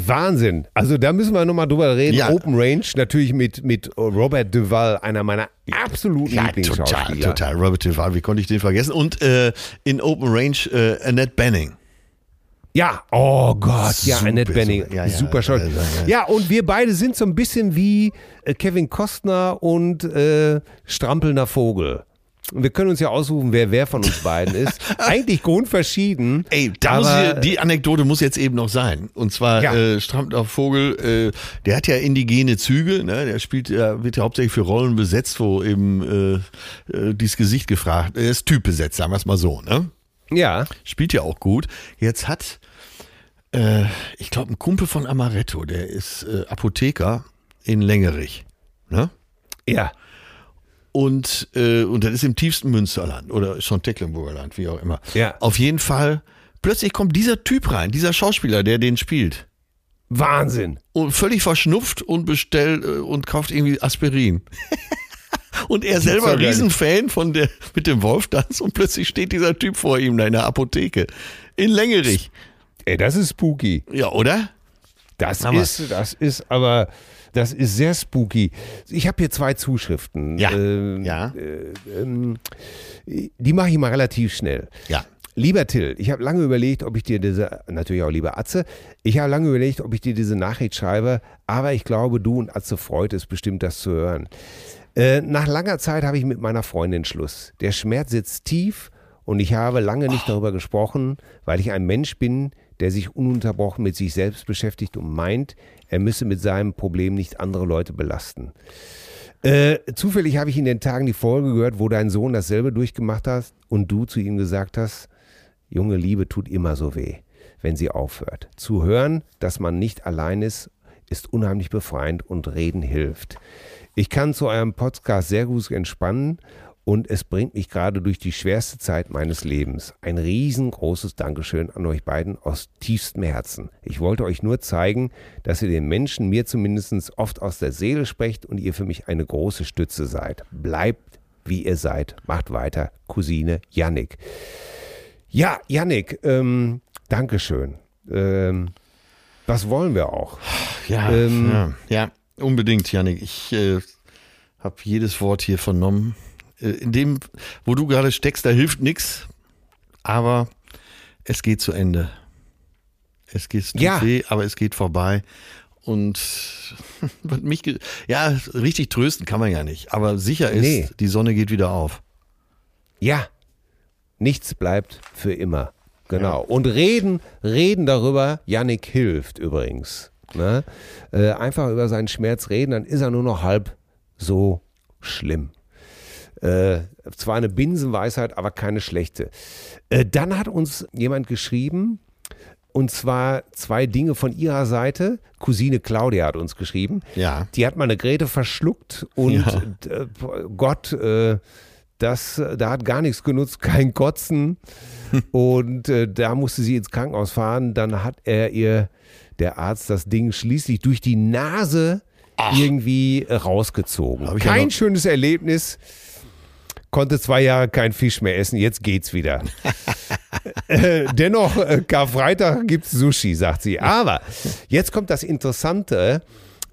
Wahnsinn. Also da müssen wir nochmal drüber reden. Ja. Open Range, natürlich mit, mit Robert Duval, einer meiner absoluten ja, Lieblingsschauspieler. Total, total. Robert Duval, wie konnte ich den vergessen? Und äh, in Open Range äh, Annette Benning. Ja, oh Gott, ja, super, Annette Benning, super, ja, super ja, ja, ja, und wir beide sind so ein bisschen wie äh, Kevin Kostner und äh, Strampelnder Vogel. Wir können uns ja aussuchen, wer wer von uns beiden ist. Eigentlich grundverschieden. Ey, da muss ich, die Anekdote muss jetzt eben noch sein. Und zwar ja. äh, Strampler Vogel, äh, der hat ja indigene Züge, ne? Der spielt, ja, wird ja hauptsächlich für Rollen besetzt, wo eben äh, äh, dieses Gesicht gefragt. Er ist typbesetzt, sagen wir es mal so, ne? Ja. Spielt ja auch gut. Jetzt hat, äh, ich glaube, ein Kumpel von Amaretto, der ist äh, Apotheker in Längerich. Ne? Ja. Und, äh, und das ist im tiefsten Münsterland oder schon Tecklenburger Land, wie auch immer. Ja. Auf jeden Fall, plötzlich kommt dieser Typ rein, dieser Schauspieler, der den spielt. Wahnsinn. Und völlig verschnupft und bestellt äh, und kauft irgendwie Aspirin. und er selber Riesenfan von der, mit dem Wolftanz und plötzlich steht dieser Typ vor ihm da in der Apotheke. In Längerich. Ey, das ist spooky. Ja, oder? Das aber. ist, das ist aber, das ist sehr spooky. Ich habe hier zwei Zuschriften. Ja. Äh, ja. Äh, äh, die mache ich mal relativ schnell. Ja. Lieber Till, ich habe lange überlegt, ob ich dir diese, natürlich auch lieber Atze, ich habe lange überlegt, ob ich dir diese Nachricht schreibe, aber ich glaube, du und Atze freut es bestimmt, das zu hören. Äh, nach langer Zeit habe ich mit meiner Freundin Schluss. Der Schmerz sitzt tief und ich habe lange nicht darüber gesprochen, weil ich ein Mensch bin, der sich ununterbrochen mit sich selbst beschäftigt und meint, er müsse mit seinem Problem nicht andere Leute belasten. Äh, zufällig habe ich in den Tagen die Folge gehört, wo dein Sohn dasselbe durchgemacht hat und du zu ihm gesagt hast, junge Liebe tut immer so weh, wenn sie aufhört. Zu hören, dass man nicht allein ist, ist unheimlich befreiend und reden hilft. Ich kann zu eurem Podcast sehr gut entspannen und es bringt mich gerade durch die schwerste Zeit meines Lebens. Ein riesengroßes Dankeschön an euch beiden aus tiefstem Herzen. Ich wollte euch nur zeigen, dass ihr den Menschen, mir zumindest, oft aus der Seele sprecht und ihr für mich eine große Stütze seid. Bleibt, wie ihr seid. Macht weiter. Cousine Yannick. Ja, Yannick, ähm, Dankeschön. Ähm, was wollen wir auch? Ja, Ähm, ja, ja, unbedingt, Janik. Ich äh, habe jedes Wort hier vernommen. Äh, in dem, wo du gerade steckst, da hilft nichts. Aber es geht zu Ende. Es geht tut Ja. weh, aber es geht vorbei. Und was mich, ja, richtig trösten kann man ja nicht. Aber sicher ist, Nee. die Sonne geht wieder auf. Ja, nichts bleibt für immer. Genau. Und reden, reden darüber, Yannick hilft übrigens. Ne? Äh, einfach über seinen Schmerz reden, dann ist er nur noch halb so schlimm. Äh, zwar eine Binsenweisheit, aber keine schlechte. Äh, dann hat uns jemand geschrieben, und zwar zwei Dinge von ihrer Seite. Cousine Claudia hat uns geschrieben. Ja. Die hat mal eine Grete verschluckt und Ja. äh, Gott, äh, das, da hat gar nichts genutzt, kein Kotzen. und äh, da musste sie ins Krankenhaus fahren. Dann hat er ihr, der Arzt, das Ding schließlich durch die Nase irgendwie äh, rausgezogen. Ja Kein noch- schönes Erlebnis. Konnte zwei Jahre kein Fisch mehr essen, jetzt geht's wieder. Äh, Dennoch, äh, Karfreitag gibt's Sushi, sagt sie. Aber jetzt kommt das Interessante.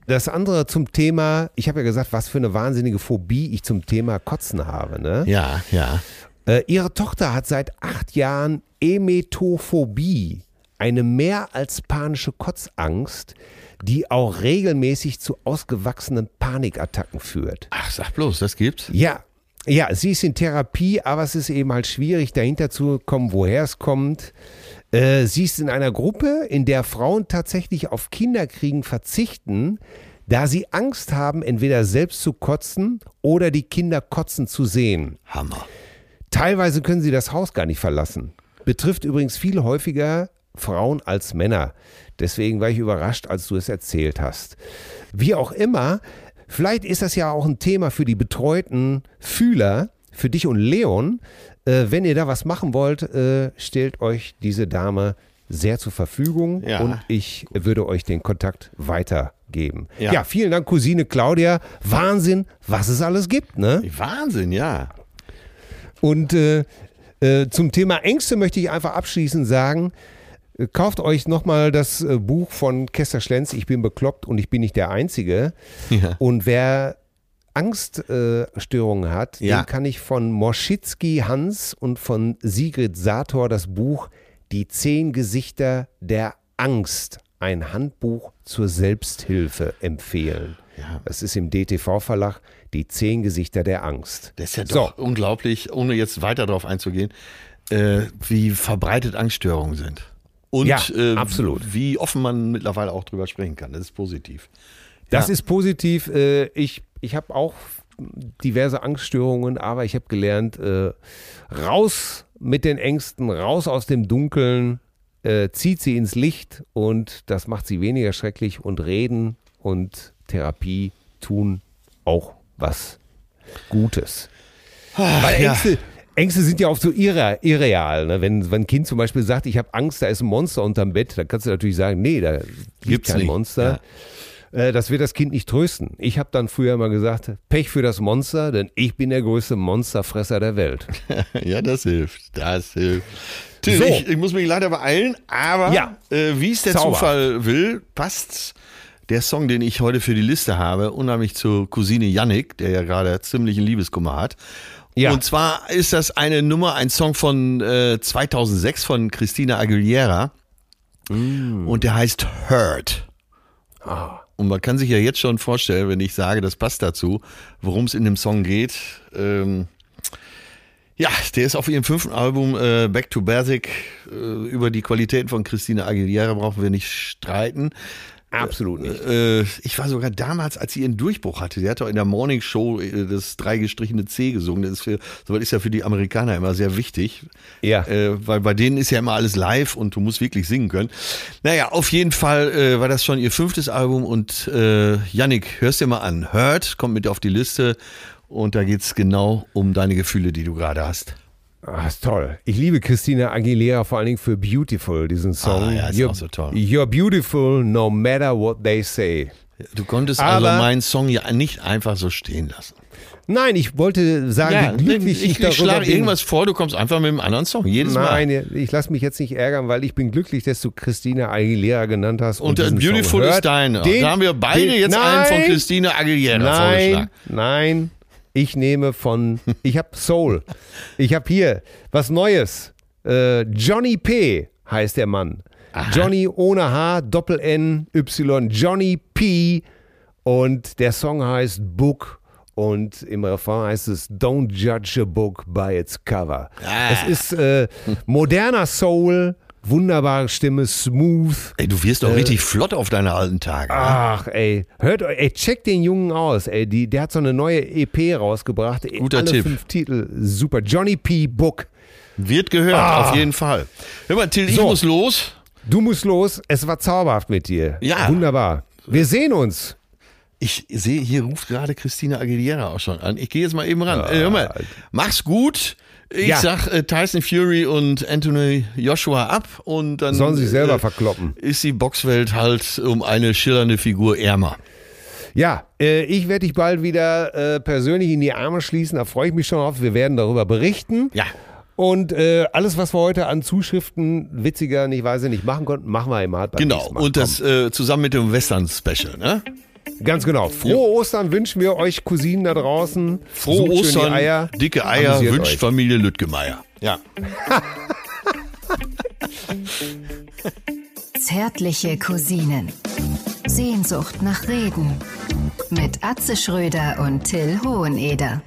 Das andere zum Thema, ich habe ja gesagt, was für eine wahnsinnige Phobie ich zum Thema Kotzen habe. Ne? Ja, ja. Äh, ihre Tochter hat seit acht Jahren Emetophobie, eine mehr als panische Kotzangst, die auch regelmäßig zu ausgewachsenen Panikattacken führt. Ach, sag bloß, das gibt's? Ja, ja, sie ist in Therapie, aber es ist eben halt schwierig, dahinter zu kommen, woher es kommt. Äh, sie ist in einer Gruppe, in der Frauen tatsächlich auf Kinderkriegen verzichten, da sie Angst haben, entweder selbst zu kotzen oder die Kinder kotzen zu sehen. Hammer. Teilweise können sie das Haus gar nicht verlassen. Betrifft übrigens viel häufiger Frauen als Männer. Deswegen war ich überrascht, als du es erzählt hast. Wie auch immer, vielleicht ist das ja auch ein Thema für die betreuten Fühler, für dich und Leon. Äh, wenn ihr da was machen wollt, äh, stellt euch diese Dame sehr zur Verfügung Ja. und ich würde euch den Kontakt weitergeben. Ja. ja, vielen Dank, Cousine Claudia. Wahnsinn, was es alles gibt, ne? Wahnsinn, ja. Und äh, äh, zum Thema Ängste möchte ich einfach abschließend sagen, kauft euch nochmal das äh, Buch von Kester Schlenz, Ich bin bekloppt und ich bin nicht der Einzige. Ja. Und wer Angststörungen äh, hat, Ja. dem kann ich von Morschitzki Hans und von Sigrid Sator das Buch Die zehn Gesichter der Angst, ein Handbuch zur Selbsthilfe empfehlen. Ja. Das ist im DTV-Verlag Die zehn Gesichter der Angst. Das ist ja So. doch unglaublich, ohne jetzt weiter darauf einzugehen, äh, wie verbreitet Angststörungen sind. Und Ja, äh, absolut. wie offen man mittlerweile auch drüber sprechen kann. Das ist positiv. Das Ja. ist positiv. Äh, Ich, ich habe auch diverse Angststörungen, aber ich habe gelernt, äh, raus mit den Ängsten, raus aus dem Dunkeln, äh, zieht sie ins Licht und das macht sie weniger schrecklich und Reden und Therapie tun auch was Gutes. Weil ja. Ängste, sind ja oft so irre, irreal. Ne? Wenn, wenn ein Kind zum Beispiel sagt, ich habe Angst, da ist ein Monster unterm Bett, dann kannst du natürlich sagen, nee, da gibt Gibt's kein nicht. Monster. Äh, Das wird das Kind nicht trösten. Ich habe dann früher immer gesagt, Pech für das Monster, denn ich bin der größte Monsterfresser der Welt. ja, das hilft. Das hilft. Till, So. ich, ich muss mich leider beeilen, aber Ja. äh, wie es der Zauberhaft. Zufall will, passt der Song, den ich heute für die Liste habe, unheimlich zu Cousine Yannick, der ja gerade ziemlichen Liebeskummer hat. Ja. Und zwar ist das eine Nummer, ein Song von äh, 2006 von Christina Aguilera. Mm. Und der heißt Hurt. Ah. Und man kann sich ja jetzt schon vorstellen, wenn ich sage, das passt dazu, worum es in dem Song geht. Ähm, ja, der ist auf ihrem fünften Album äh, Back to Basic. Äh, über die Qualitäten von Christina Aguilera brauchen wir nicht streiten. Absolut nicht. Äh, ich war sogar damals, als sie ihren Durchbruch hatte, sie hat doch in der Morning Show äh, das dreigestrichene C gesungen. Das ist für, sowas ist ja für die Amerikaner immer sehr wichtig. Ja. Äh, weil bei denen ist ja immer alles live und du musst wirklich singen können. Naja, auf jeden Fall äh, war das schon ihr fünftes Album und äh, Yannick, hörst dir mal an. Hört, kommt mit auf die Liste Und da geht es genau um deine Gefühle, die du gerade hast. Ah, ist toll. Ich liebe Christina Aguilera vor allen Dingen für Beautiful, diesen Song. Ah, ja, ist you're, auch so toll. You're beautiful no matter what they say. Du konntest Aber- also meinen Song ja nicht einfach so stehen lassen. Nein, ich wollte sagen, wie glücklich ich, ich, darüber ich schlage bin. irgendwas vor, du kommst einfach mit einem anderen Song. Jedes Mal. Nein, ich lasse mich jetzt nicht ärgern, weil ich bin glücklich, dass du Christina Aguilera genannt hast. Und der diesen Beautiful Song ist hört. deine. Den- da haben wir beide den- jetzt einen von Nein, Christine Aguilera Nein, vorgeschlagen. nein, ich nehme von, ich habe Soul. Ich habe hier was Neues. Äh, Johnny P. heißt der Mann. Johnny ohne H, Doppel N, Y, Johnny P. Und der Song heißt Book. Und im Refrain heißt es Don't judge a book by its cover. Ah. Es ist äh, moderner Soul, wunderbare Stimme, smooth. Ey, du wirst doch Äh, richtig flott auf deine alten Tage. ne? Ach, ey, hört euch, ey, checkt den Jungen aus, ey, die, der hat so eine neue EP rausgebracht. Guter alle Tipp. fünf Titel, super. Johnny P. Book. Wird gehört, auf jeden Fall. Hör mal, Till, ich Ah. So. muss los. Du musst los, es war zauberhaft mit dir. Ja. Wunderbar. Wir sehen uns. Ich sehe, hier ruft gerade Christina Aguilera auch schon an. Ich gehe jetzt mal eben ran. Äh, hör mal, mach's gut. Ich Ja. sag äh, Tyson Fury und Anthony Joshua ab und dann Sollen sich selber äh, verkloppen. ist die Boxwelt halt um eine schillernde Figur ärmer. Ja, äh, ich werde dich bald wieder äh, persönlich in die Arme schließen. Da freue ich mich schon drauf. Wir werden darüber berichten. Ja. Und äh, alles, was wir heute an Zuschriften witziger, nicht weiß ich nicht machen konnten, machen wir immer halt beim Genau. Und das äh, zusammen mit dem Western-Special, ne? Ganz genau. Frohe Ostern wünschen wir euch Cousinen da draußen. Frohe Sucht Ostern, Eier. dicke Eier, Amüsiert wünscht euch. Familie Lüttgemeier. Ja. Zärtliche Cousinen. Sehnsucht nach Reden. Mit Atze Schröder und Till Hoheneder.